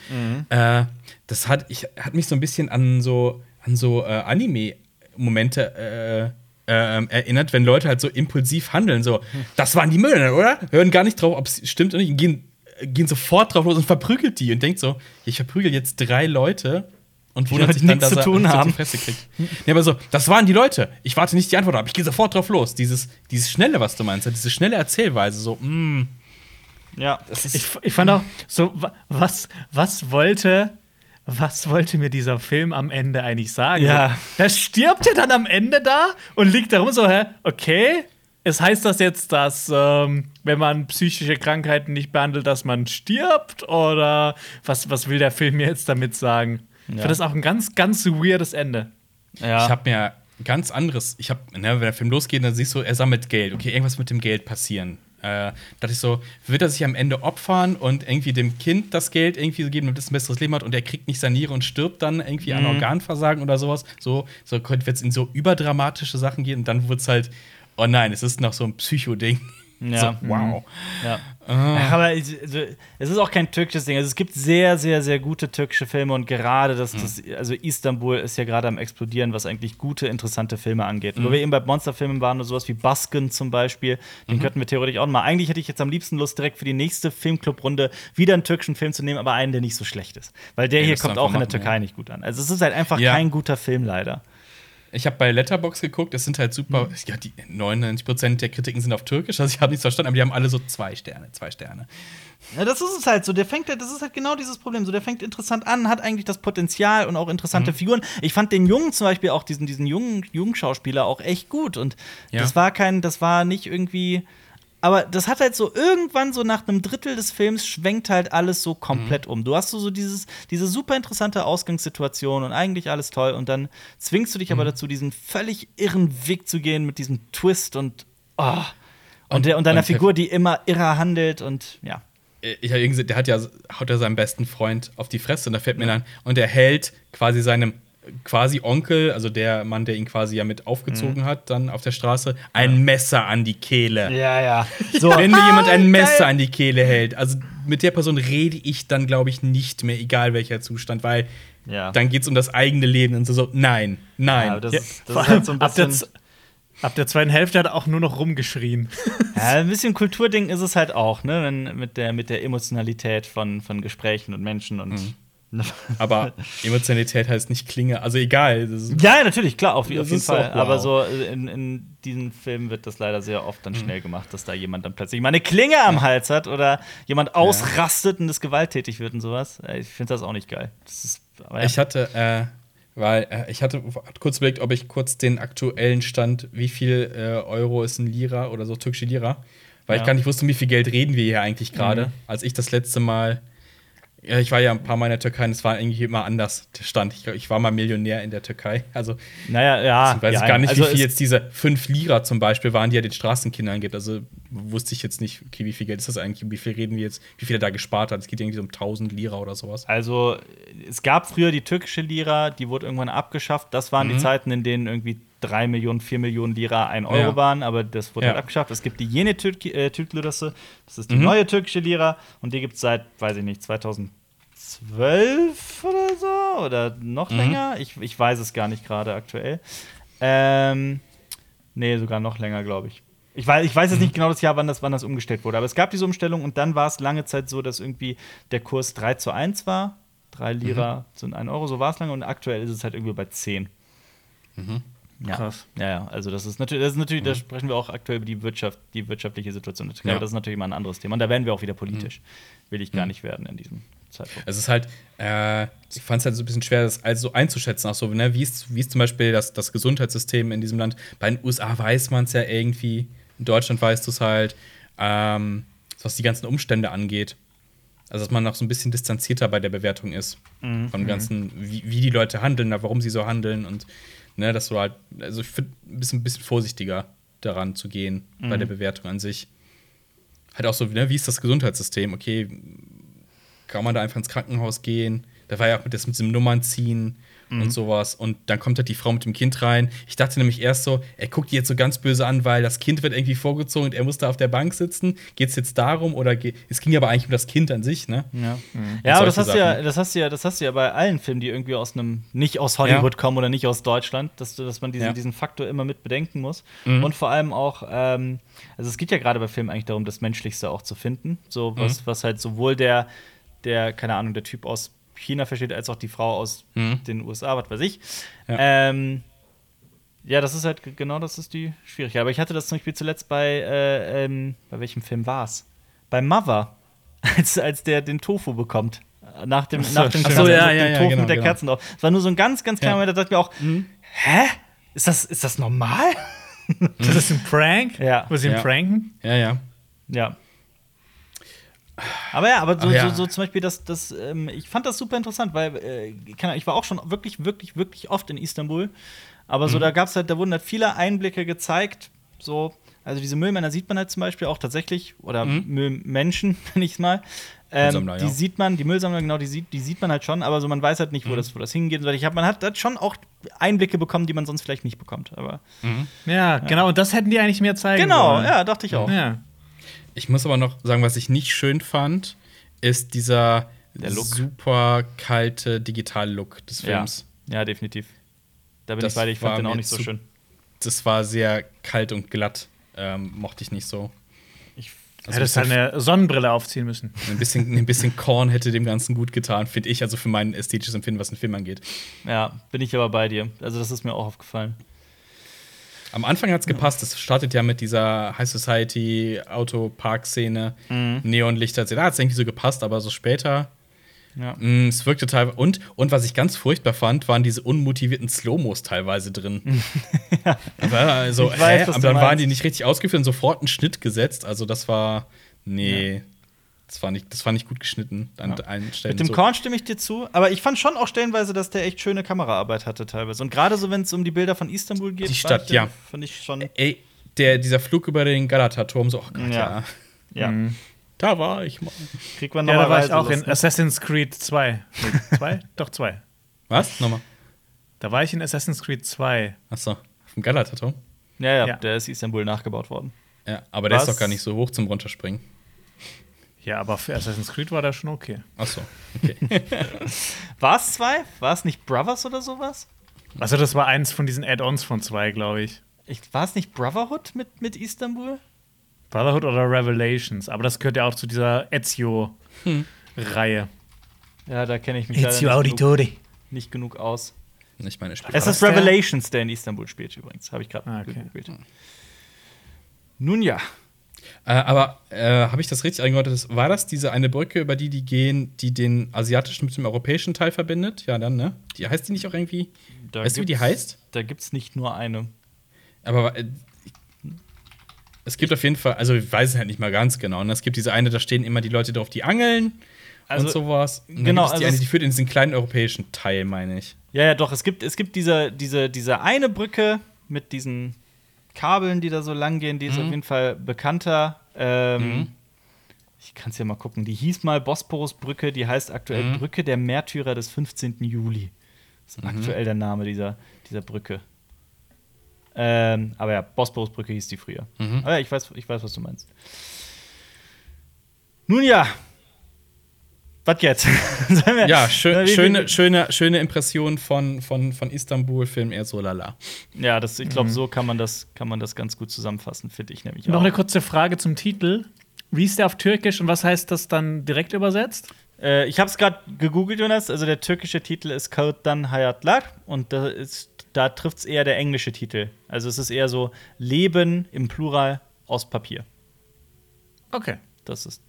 Speaker 2: Äh, das hat, ich, hat mich so ein bisschen an so, an so äh, Anime-Momente äh, erinnert, wenn Leute halt so impulsiv handeln, so, das waren die Müllner, oder? Hören gar nicht drauf, ob es stimmt oder nicht, und gehen, gehen sofort drauf los und verprügelt die und denkt so, ich verprügel jetzt drei Leute und wundert sich dann,
Speaker 1: nichts
Speaker 2: dass
Speaker 1: zu
Speaker 2: er
Speaker 1: tun
Speaker 2: auf
Speaker 1: haben.
Speaker 2: die Fresse kriegt. Nee, aber so, das waren die Leute. Ich warte nicht die Antwort ab. Ich gehe sofort drauf los. Dieses, dieses Schnelle, was du meinst, diese schnelle Erzählweise, so, mm,
Speaker 1: Ja.
Speaker 2: das ist.
Speaker 3: Ich, ich fand auch so, wa- was, was wollte. Was wollte mir dieser Film am Ende eigentlich sagen?
Speaker 1: Ja.
Speaker 3: Da stirbt er dann am Ende da und liegt da rum so, hä, okay. Es heißt das jetzt, dass, ähm, wenn man psychische Krankheiten nicht behandelt, dass man stirbt? Oder was, was will der Film mir jetzt damit sagen? Ich
Speaker 1: Ja.
Speaker 3: finde das auch ein ganz, ganz weirdes Ende.
Speaker 1: ja.
Speaker 2: Ich habe mir ganz anderes. Ich habe, ne, wenn der Film losgeht, dann siehst du, er sammelt Geld. Okay, irgendwas mit dem Geld passieren. Äh, dachte ich so, wird er sich am Ende opfern und irgendwie dem Kind das Geld irgendwie so geben, damit es ein besseres Leben hat und er kriegt nicht Saniere und stirbt dann irgendwie an Organversagen oder sowas. So, so könnte jetzt in so überdramatische Sachen gehen und dann wird es halt, oh nein, es ist noch so ein Psycho-Ding.
Speaker 1: Ja.
Speaker 2: So, wow.
Speaker 1: Ja. Ja, aber es also, es ist auch kein türkisches Ding. Also es gibt sehr, sehr, sehr gute türkische Filme und gerade das, das also Istanbul ist ja gerade am explodieren, was eigentlich gute, interessante Filme angeht. Und wo wir eben bei Monsterfilmen waren, sowas wie Basken zum Beispiel, den könnten wir theoretisch auch mal. Eigentlich hätte ich jetzt am liebsten Lust, direkt für die nächste Filmclubrunde wieder einen türkischen Film zu nehmen, aber einen, der nicht so schlecht ist. Weil der
Speaker 2: Ja,
Speaker 1: hier kommt auch in der Türkei
Speaker 2: ja.
Speaker 1: nicht gut an. Also es ist halt einfach
Speaker 2: Ja.
Speaker 1: kein guter Film, leider.
Speaker 2: Ich habe bei Letterbox geguckt, es sind halt super, ja, die 99% der Kritiken sind auf Türkisch, also ich habe nichts verstanden, aber die haben alle so zwei Sterne, zwei Sterne.
Speaker 1: Ja, das ist es halt so. Der fängt, das ist halt genau dieses Problem. So, der fängt interessant an, hat eigentlich das Potenzial und auch interessante Figuren. Ich fand den Jungen zum Beispiel auch diesen, diesen jungen, jungen Schauspieler auch echt gut. Und
Speaker 2: Ja.
Speaker 1: das war kein, das war nicht irgendwie. Aber das hat halt so irgendwann so nach einem Drittel des Films schwenkt halt alles so komplett um. Du hast so, so dieses, diese super interessante Ausgangssituation und eigentlich alles toll und dann zwingst du dich aber dazu, diesen völlig irren Weg zu gehen mit diesem Twist und oh. und, der, und deiner
Speaker 2: und-
Speaker 1: Figur, die immer irrer handelt und ja.
Speaker 2: ich habe gesehen, der hat ja haut er seinem besten Freund auf die Fresse und da fällt mir dann und er hält quasi seinem quasi Onkel, also der Mann, der ihn quasi ja mit aufgezogen hat, dann auf der Straße, ein Messer an die Kehle.
Speaker 1: Ja, ja. So,
Speaker 2: Wenn mir jemand ein Messer
Speaker 1: Geil.
Speaker 2: an die Kehle hält, also mit der Person rede ich dann, glaube ich, nicht mehr, egal welcher Zustand, weil
Speaker 1: Ja.
Speaker 2: dann geht es um das eigene Leben und so, so nein, nein.
Speaker 1: Ja, das,
Speaker 3: Ja,
Speaker 1: ist, das
Speaker 3: vor
Speaker 1: ist halt so ein
Speaker 3: allem ab, der,
Speaker 1: bisschen.
Speaker 3: Ab der zweiten Hälfte hat er auch nur noch rumgeschrien.
Speaker 1: Ja, ein bisschen Kulturding ist es halt auch, ne? Wenn, mit, der, mit der Emotionalität von, von Gesprächen und Menschen und.
Speaker 2: Aber Emotionalität heißt nicht Klinge, also egal. Das
Speaker 1: Ja, natürlich, klar, auf, auf
Speaker 2: Das
Speaker 1: jeden Fall.
Speaker 2: auch wow.
Speaker 1: Aber so in, in diesen Filmen wird das leider sehr oft dann schnell gemacht, dass da jemand dann plötzlich mal eine Klinge am Hals hat oder jemand ausrastet und es gewalttätig wird und sowas. Ich finde das auch nicht geil. Das ist, ja.
Speaker 2: Ich hatte, äh, weil äh, ich hatte kurz überlegt, ob ich kurz den aktuellen Stand, wie viel äh, Euro ist ein Lira oder so türkische Lira, weil
Speaker 1: Ja.
Speaker 2: ich gar nicht wusste, um wie viel Geld reden wir hier eigentlich gerade.
Speaker 1: Mhm.
Speaker 2: Als ich das letzte Mal, ja, ich war ja ein paar Mal in der Türkei und es war irgendwie immer anders der Stand. Ich, ich war mal Millionär in der Türkei, also
Speaker 1: naja, ja.
Speaker 2: ich weiß
Speaker 1: ja,
Speaker 2: gar nicht,
Speaker 1: also
Speaker 2: wie viel jetzt diese 5 Lira zum Beispiel waren, die er den Straßenkindern gibt. Also wusste ich jetzt nicht, okay, wie viel Geld ist das eigentlich, wie viel reden wir jetzt, wie viel er da gespart hat. Es geht irgendwie um 1000 Lira oder sowas.
Speaker 1: Also, es gab früher die türkische Lira, die wurde irgendwann abgeschafft. Das waren die Zeiten, in denen irgendwie 3 Millionen, 4 Millionen Lira ein Euro
Speaker 2: Ja.
Speaker 1: waren, aber das wurde
Speaker 2: Ja.
Speaker 1: halt abgeschafft. Es gibt die jene Türk äh, Türk das ist die neue türkische Lira und die gibt es seit, weiß ich nicht, 2012 oder so oder noch länger. Ich, ich weiß es gar nicht gerade aktuell. Ähm, nee, sogar noch länger, glaube ich. Ich weiß, ich weiß jetzt nicht genau das Jahr, wann das, wann das umgestellt wurde, aber es gab diese Umstellung und dann war es lange Zeit so, dass irgendwie der Kurs 3 zu 1 war. 3 Lira sind 1 Euro, so war es lange und aktuell ist es halt irgendwie bei 10. Ja.
Speaker 3: Krass.
Speaker 1: Ja, ja, also das ist natürlich, das ist natürlich, da sprechen wir auch aktuell über die Wirtschaft, die wirtschaftliche Situation
Speaker 2: Ja.
Speaker 1: aber das ist natürlich mal ein anderes Thema. Und da werden wir auch wieder politisch. Will ich gar nicht werden in diesem Zeitpunkt.
Speaker 2: Es ist halt, äh, ich fand es halt so ein bisschen schwer, das also so einzuschätzen. Auch so, ne, wie ist, wie ist zum Beispiel das, das Gesundheitssystem in diesem Land? Bei den USA weiß man es ja irgendwie, in Deutschland weißt du es halt, ähm, was die ganzen Umstände angeht. Also, dass man noch so ein bisschen distanzierter bei der Bewertung ist. Von dem ganzen, wie, wie die Leute handeln, warum sie so handeln und, ne, dass du halt, also ich finde, ein bisschen, ein bisschen vorsichtiger daran zu gehen bei der Bewertung an sich. Halt auch so, ne, wie ist das Gesundheitssystem? Okay, kann man da einfach ins Krankenhaus gehen. Da war ja auch mit, das mit diesem Nummernziehen und sowas. Und dann kommt halt die Frau mit dem Kind rein. Ich dachte nämlich erst so, er guckt die jetzt so ganz böse an, weil das Kind wird irgendwie vorgezogen und er muss da auf der Bank sitzen. Geht es jetzt darum oder es ging aber eigentlich um das Kind an sich, ne?
Speaker 1: Ja, ja aber das hast, du ja, das hast du ja, das hast du ja bei allen Filmen, die irgendwie aus einem, nicht aus Hollywood
Speaker 2: Ja.
Speaker 1: kommen oder nicht aus Deutschland, dass, dass man diesen,
Speaker 2: Ja.
Speaker 1: diesen Faktor immer mit bedenken muss.
Speaker 2: Mhm.
Speaker 1: Und vor allem auch, ähm, also es geht ja gerade bei Filmen eigentlich darum, das Menschlichste auch zu finden. So, was,
Speaker 2: Mhm.
Speaker 1: was halt sowohl der, der, keine Ahnung, der Typ aus China versteht, als auch die Frau aus
Speaker 2: Mhm.
Speaker 1: den USA, was weiß ich.
Speaker 2: Ja.
Speaker 1: Ähm, ja, das ist halt genau das ist die Schwierigkeit. Aber ich hatte das zum Beispiel zuletzt bei, äh, ähm, bei welchem Film war's? Bei Mother, als, als der den Tofu bekommt. Nach dem,
Speaker 2: so,
Speaker 1: nach dem,
Speaker 2: stimmt.
Speaker 1: Kerzen-
Speaker 2: Ach so, ja, ja, ja,
Speaker 1: Tofu
Speaker 2: genau,
Speaker 1: mit der
Speaker 2: genau.
Speaker 1: Kerzen drauf. Es war nur so ein ganz, ganz kleiner
Speaker 2: Ja.
Speaker 1: Moment, da dachte ich mir auch, hä? Ist das, ist das normal?
Speaker 3: Das ist ein Prank?
Speaker 1: Ja.
Speaker 3: Muss ich ihn
Speaker 2: Ja.
Speaker 3: pranken?
Speaker 2: Ja, ja.
Speaker 1: Ja. Aber ja, aber so,
Speaker 2: ja.
Speaker 1: so, so zum Beispiel, das, das, ähm, ich fand das super interessant, weil äh, ich war auch schon wirklich, wirklich, wirklich oft in Istanbul. Aber
Speaker 2: Mhm.
Speaker 1: so, da gab's halt, da wurden halt viele Einblicke gezeigt. So, also diese Müllmänner sieht man halt zum Beispiel auch tatsächlich, oder Müllmenschen, nenn ich's mal. Ähm, die
Speaker 2: ja.
Speaker 1: sieht man, die Müllsammler, genau, die sieht, die sieht man halt schon, aber so man weiß halt nicht, wo, das, wo das hingeht. Ich hab, man hat, hat schon auch Einblicke bekommen, die man sonst vielleicht nicht bekommt. Aber
Speaker 3: Ja, genau. Und das hätten die eigentlich mehr zeigen
Speaker 1: genau,
Speaker 3: sollen.
Speaker 1: ja, dachte ich auch.
Speaker 3: Ja.
Speaker 2: Ich muss aber noch sagen, was ich nicht schön fand, ist dieser
Speaker 1: Der Look.
Speaker 2: super kalte Digital-Look des
Speaker 1: Ja,
Speaker 2: Films.
Speaker 1: ja, definitiv. Da bin
Speaker 2: Das
Speaker 1: ich bei dir, ich fand
Speaker 2: war
Speaker 1: den auch nicht so
Speaker 2: zu-
Speaker 1: schön.
Speaker 2: Das war sehr kalt und glatt. Ähm, mochte ich nicht so.
Speaker 1: Ich,
Speaker 2: Also
Speaker 3: Hättest eine Sonnenbrille aufziehen müssen.
Speaker 2: Ein bisschen, ein bisschen Korn hätte dem Ganzen gut getan, finde ich, also für mein ästhetisches Empfinden, was den Film angeht.
Speaker 1: ja, bin ich aber bei dir. Also, das ist mir auch aufgefallen.
Speaker 2: Am Anfang hat es gepasst. Es startet ja mit dieser High Society Autopark-Szene,
Speaker 1: Mhm.
Speaker 2: Neonlichter. Da hat es irgendwie so gepasst, aber so später.
Speaker 1: Ja.
Speaker 2: mh, es wirkte teilweise. Und, und was ich ganz furchtbar fand, waren diese unmotivierten Slow-Mos teilweise drin. aber also,
Speaker 1: Ich weiß,
Speaker 2: hä? aber dann waren die nicht richtig ausgeführt und sofort einen Schnitt gesetzt. Also, das war. Nee. Das, war nicht, das war nicht gut geschnitten an allen Stellen.
Speaker 1: Mit dem
Speaker 2: so.
Speaker 1: Korn stimme ich dir zu, aber ich fand schon auch stellenweise, dass der echt schöne Kameraarbeit hatte teilweise. Und gerade so, wenn es um die Bilder von Istanbul geht,
Speaker 2: Die Stadt,
Speaker 1: ich den-
Speaker 2: ja.
Speaker 1: Fand ich schon.
Speaker 2: Ey, der, dieser Flug über den Galata-Turm, so, oh Gott,
Speaker 1: Ja.
Speaker 2: ja.
Speaker 1: Ja,
Speaker 2: Da war ich mal.
Speaker 1: kriegt man
Speaker 3: Ja, da war ich
Speaker 1: normalerweise
Speaker 3: auch in
Speaker 1: ne?
Speaker 3: Assassin's Creed 2. Nee, zwei? Doch, zwei.
Speaker 2: Was? Nochmal.
Speaker 3: Da war ich in Assassin's Creed 2.
Speaker 2: Achso, vom Galata-Turm.
Speaker 1: Ja, ja,
Speaker 3: Ja.
Speaker 1: der ist Istanbul nachgebaut worden.
Speaker 2: Ja, aber der
Speaker 1: Was?
Speaker 2: ist doch gar nicht so hoch zum Runterspringen.
Speaker 3: Ja, aber für Assassin's Creed war das schon okay.
Speaker 2: Achso, okay.
Speaker 1: War es zwei? War es nicht Brothers oder sowas?
Speaker 3: Also, das war eins von diesen Add-ons von zwei, glaube ich.
Speaker 1: Ich, war es nicht Brotherhood mit, mit Istanbul?
Speaker 3: Brotherhood oder Revelations. Aber das gehört ja auch zu dieser Ezio-Reihe.
Speaker 1: Ja, da kenne ich mich leider nicht genug, nicht genug aus.
Speaker 2: nicht meine Spiele.
Speaker 1: Es
Speaker 3: das
Speaker 1: ist? Revelations, der in Istanbul spielt übrigens. Habe ich gerade
Speaker 3: Ah, okay.
Speaker 1: gegoogelt. Nun ja.
Speaker 2: Äh, aber äh, habe ich das richtig eingeordnet? War das diese eine Brücke, über die die gehen, die den asiatischen mit dem europäischen Teil verbindet? Ja, dann, ne? Die heißt die nicht auch irgendwie?
Speaker 1: Da
Speaker 2: weißt du, wie die heißt?
Speaker 1: Da gibt es nicht nur eine.
Speaker 2: Aber äh, es gibt auf jeden Fall, also ich weiß es halt nicht mal ganz genau. Und es gibt diese eine, da stehen immer die Leute drauf, die angeln
Speaker 1: Also,
Speaker 2: und sowas. Und
Speaker 1: genau,
Speaker 2: die
Speaker 1: also
Speaker 2: eine, die führt in diesen kleinen europäischen Teil, meine ich.
Speaker 1: Ja, ja, doch. Es gibt, es gibt diese, diese, diese eine Brücke mit diesen Kabeln, die da so lang gehen. Die ist
Speaker 2: Mhm.
Speaker 1: auf jeden Fall bekannter. Ähm, Ich kann es ja mal gucken. Die hieß mal Bosporusbrücke. Die heißt aktuell
Speaker 2: Mhm.
Speaker 1: Brücke der Märtyrer des 15. Juli. Das ist aktuell der Name dieser, dieser Brücke. Ähm, aber ja, Bosporusbrücke hieß die früher.
Speaker 2: Mhm.
Speaker 1: Aber ja, ich weiß, ich weiß, was du meinst. Nun ja. Was jetzt? Wir-
Speaker 2: Ja, schö
Speaker 1: Na, wie-
Speaker 2: schöne, schöne, schöne Impression von, von, von Istanbul-Film eher so lala.
Speaker 1: Ja, das, ich glaube,
Speaker 3: Mhm.
Speaker 1: so kann man, das, kann man das ganz gut zusammenfassen, finde ich nämlich
Speaker 3: Noch
Speaker 1: auch.
Speaker 3: eine kurze Frage zum Titel. Wie ist der auf Türkisch und was heißt das dann direkt übersetzt?
Speaker 1: Äh, ich habe es gerade gegoogelt, Jonas. Also der türkische Titel ist Kautan Hayatlar und da, ist- da trifft es eher der englische Titel. Also es ist eher so Leben im Plural aus Papier.
Speaker 3: Okay.
Speaker 1: Das ist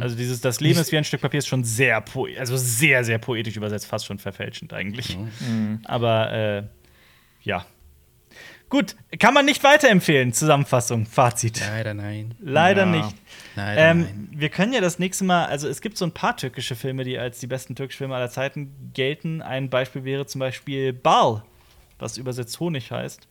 Speaker 1: Also dieses Das Leben ist wie ein Stück Papier ist schon sehr also sehr, sehr poetisch übersetzt, fast schon verfälschend eigentlich. Aber äh, ja. Gut, kann man nicht weiterempfehlen, Zusammenfassung, Fazit.
Speaker 2: Leider nein.
Speaker 1: Leider
Speaker 3: Ja.
Speaker 1: nicht.
Speaker 2: Leider
Speaker 1: Ähm,
Speaker 2: nein.
Speaker 1: wir können ja das nächste Mal, also es gibt so ein paar türkische Filme, die als die besten türkischen Filme aller Zeiten gelten. Ein Beispiel wäre zum Beispiel Bal, was übersetzt Honig heißt.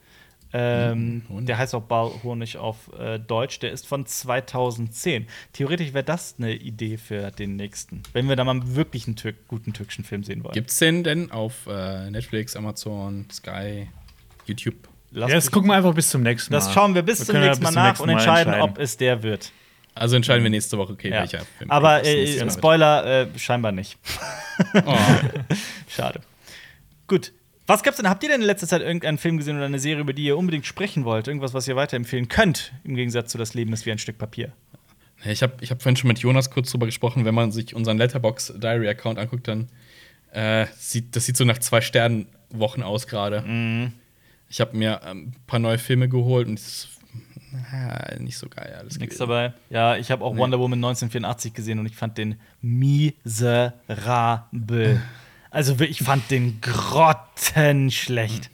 Speaker 1: Ähm,
Speaker 2: Honig.
Speaker 1: Der heißt auch Bal Honig auf äh, Deutsch. Der ist von 2010. Theoretisch wäre das eine Idee für den nächsten, wenn wir da mal wirklich einen Türk guten türkischen Film sehen wollen.
Speaker 2: Gibt's den denn auf äh, Netflix, Amazon, Sky, YouTube?
Speaker 1: Lass
Speaker 3: Ja, jetzt
Speaker 1: mich-
Speaker 3: gucken wir einfach bis zum nächsten Mal.
Speaker 1: das schauen wir bis
Speaker 3: Wir
Speaker 1: zum nächsten Mal
Speaker 3: bis zum
Speaker 1: nach
Speaker 3: nächsten
Speaker 1: und
Speaker 3: Mal
Speaker 1: entscheiden,
Speaker 3: entscheiden.
Speaker 1: ob es der wird.
Speaker 2: Also entscheiden wir nächste Woche, okay,
Speaker 1: Ja.
Speaker 2: welcher Film.
Speaker 1: Aber
Speaker 2: das
Speaker 1: äh,
Speaker 2: Mal
Speaker 1: Spoiler, äh, scheinbar nicht.
Speaker 2: Oh.
Speaker 1: Schade. Gut. Was gab's denn? Habt ihr denn in letzter Zeit irgendeinen Film gesehen oder eine Serie, über die ihr unbedingt sprechen wollt? Irgendwas, was ihr weiterempfehlen könnt, im Gegensatz zu Das Leben ist wie ein Stück Papier?
Speaker 2: Ich habe ich hab vorhin schon mit Jonas kurz drüber gesprochen, wenn man sich unseren Letterbox Diary Account anguckt, dann äh, sieht das sieht so nach zwei Sternen Wochen aus gerade.
Speaker 1: Mhm.
Speaker 2: Ich habe mir ähm, ein paar neue Filme geholt und es ist äh, nicht so geil alles
Speaker 1: Nichts dabei. Ja, ich habe auch
Speaker 2: Nee.
Speaker 1: Wonder Woman 1984 gesehen und ich fand den miserabel. Also ich fand den grottenschlecht.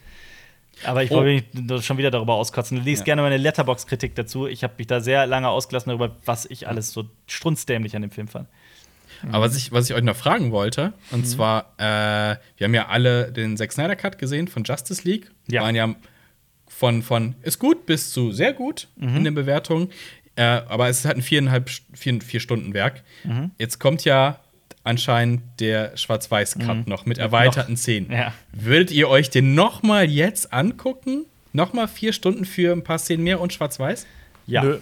Speaker 1: Aber ich
Speaker 2: Oh.
Speaker 1: wollte mich schon wieder darüber auskotzen. Lies
Speaker 2: Ja.
Speaker 1: gerne meine Letterbox-Kritik dazu. Ich habe mich da sehr lange ausgelassen darüber, was ich alles so strunzdämlich an dem Film fand.
Speaker 2: Aber was ich, was ich euch noch fragen wollte,
Speaker 1: Mhm.
Speaker 2: und zwar, äh, wir haben ja alle den Zack Snyder Cut gesehen von Justice League.
Speaker 1: Ja.
Speaker 2: Waren ja von, von ist gut bis zu sehr gut
Speaker 1: Mhm.
Speaker 2: in den Bewertungen. Äh, aber es ist halt ein viereinhalb, vier, vier Stunden Werk.
Speaker 1: Mhm.
Speaker 2: Jetzt kommt ja anscheinend der Schwarz-Weiß-Cut noch mit erweiterten Szenen.
Speaker 1: Mhm. Ja.
Speaker 2: Würdet ihr euch den noch mal jetzt angucken? Noch mal vier Stunden für ein paar Szenen mehr und Schwarz-Weiß?
Speaker 1: Ja,
Speaker 3: Nö.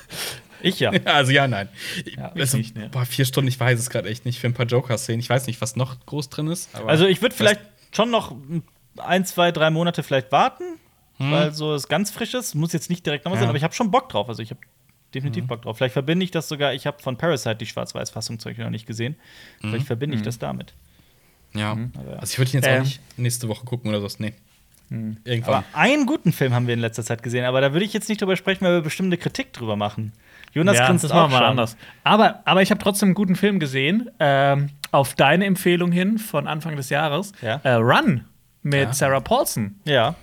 Speaker 1: ich ja.
Speaker 2: Also ja, nein.
Speaker 1: Ja,
Speaker 3: ich
Speaker 2: also,
Speaker 3: nicht, ne.
Speaker 2: boah, vier Stunden, ich weiß es gerade echt nicht. Für ein paar Joker-Szenen. Ich weiß nicht, was noch groß drin ist. Aber
Speaker 1: Also ich würde vielleicht schon noch ein, zwei, drei Monate vielleicht warten, weil so es ganz frisch ist. Muss jetzt nicht direkt nochmal sein,
Speaker 2: Ja.
Speaker 1: aber ich habe schon Bock drauf. Also ich habe definitiv Bock drauf. Vielleicht verbinde ich das sogar. Ich habe von Parasite die Schwarz-Weiß-Fassung zum Beispiel noch nicht gesehen. Vielleicht verbinde ich das damit.
Speaker 2: Ja.
Speaker 1: Aber ja.
Speaker 2: Also ich würde ihn jetzt
Speaker 3: Ähm.
Speaker 2: auch nicht nächste Woche gucken oder so. Nee. Irgendwann.
Speaker 1: Aber einen guten Film haben wir in letzter Zeit gesehen, aber da würde ich jetzt nicht drüber sprechen, weil wir bestimmte Kritik drüber machen. Jonas
Speaker 3: ja,
Speaker 1: grinst
Speaker 3: das
Speaker 1: auch
Speaker 3: machen wir
Speaker 1: schon.
Speaker 3: anders. Aber, aber ich habe trotzdem einen guten Film gesehen. Ähm, auf deine Empfehlung hin von Anfang des Jahres.
Speaker 1: Ja.
Speaker 3: Äh, Run mit
Speaker 2: Ja.
Speaker 3: Sarah Paulson.
Speaker 1: Ja.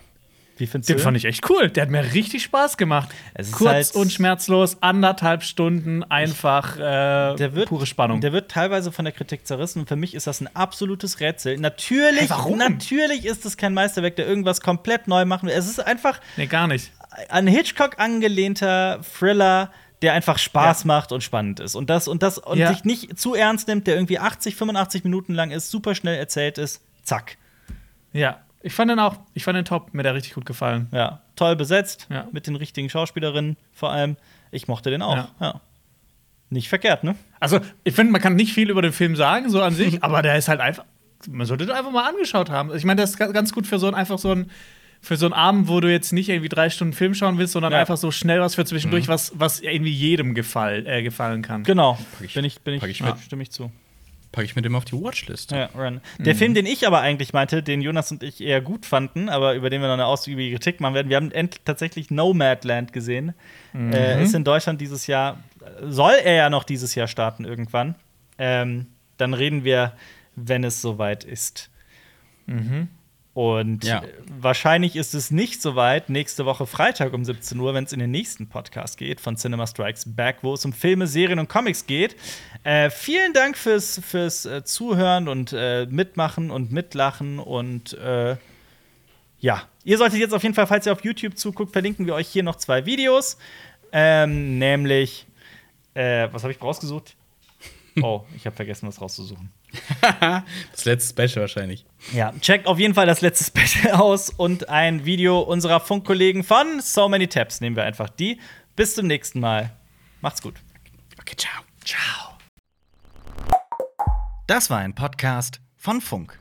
Speaker 1: Wie findest
Speaker 3: Den
Speaker 1: du?
Speaker 3: fand ich echt cool. Der hat mir richtig Spaß gemacht. Kurz
Speaker 1: halt-
Speaker 3: und schmerzlos, anderthalb Stunden, einfach äh,
Speaker 1: wird,
Speaker 3: pure Spannung.
Speaker 1: Der wird teilweise von der Kritik zerrissen und für mich ist das ein absolutes Rätsel. Natürlich,
Speaker 3: Hey, warum?
Speaker 1: natürlich ist es kein Meisterwerk, der irgendwas komplett neu machen will. Es ist einfach
Speaker 3: nee, gar nicht.
Speaker 1: ein Hitchcock angelehnter Thriller, der einfach Spaß
Speaker 3: Ja.
Speaker 1: macht und spannend ist. Und das und das und
Speaker 3: Ja.
Speaker 1: sich nicht zu ernst nimmt, der irgendwie 80, 85 Minuten lang ist, super schnell erzählt ist. Zack.
Speaker 3: Ja, ich fand den auch, ich fand den top, mir der richtig gut gefallen.
Speaker 1: Ja, toll besetzt,
Speaker 3: Ja.
Speaker 1: mit den richtigen Schauspielerinnen vor allem. Ich mochte den auch.
Speaker 3: Ja.
Speaker 1: Ja. Nicht verkehrt, ne?
Speaker 3: Also, ich finde, man kann nicht viel über den Film sagen, so an sich, aber der ist halt einfach, man sollte den einfach mal angeschaut haben. Ich meine, der ist ga- ganz gut für so ein, einfach so ein, für so einen Abend, wo du jetzt nicht irgendwie drei Stunden Film schauen willst, sondern
Speaker 1: Ja.
Speaker 3: einfach so schnell was für zwischendurch, was, was irgendwie jedem gefall, äh, gefallen kann.
Speaker 1: Genau.
Speaker 2: Pack ich-
Speaker 1: bin ich, bin ich,
Speaker 2: ich
Speaker 1: stimme ich zu.
Speaker 2: Packe ich mit dem auf die Watchlist.
Speaker 1: Ja, Run. Der Film, den ich aber eigentlich meinte, den Jonas und ich eher gut fanden, aber über den wir noch eine ausgiebige Kritik machen werden, wir haben tatsächlich Nomadland gesehen. Äh, ist in Deutschland dieses Jahr, soll er ja noch dieses Jahr starten irgendwann. Ähm, dann reden wir, wenn es soweit ist. Und
Speaker 2: Ja.
Speaker 1: äh, wahrscheinlich ist es nicht soweit nächste Woche Freitag um 17 Uhr, wenn es in den nächsten Podcast geht von Cinema Strikes Back, wo es um Filme, Serien und Comics geht. Äh, vielen Dank fürs, fürs äh, Zuhören und äh, Mitmachen und Mitlachen und äh, ja, ihr solltet jetzt auf jeden Fall, falls ihr auf YouTube zuguckt, verlinken wir euch hier noch zwei Videos. Ähm, nämlich, äh, was habe ich rausgesucht? Oh, ich habe vergessen, was rauszusuchen.
Speaker 2: Das letzte Special wahrscheinlich.
Speaker 1: Ja, checkt auf jeden Fall das letzte Special aus und ein Video unserer Funkkollegen von So Many Tabs. Nehmen wir einfach die. Bis zum nächsten Mal. Macht's gut.
Speaker 2: Okay, ciao.
Speaker 1: Ciao. Das war ein Podcast von Funk.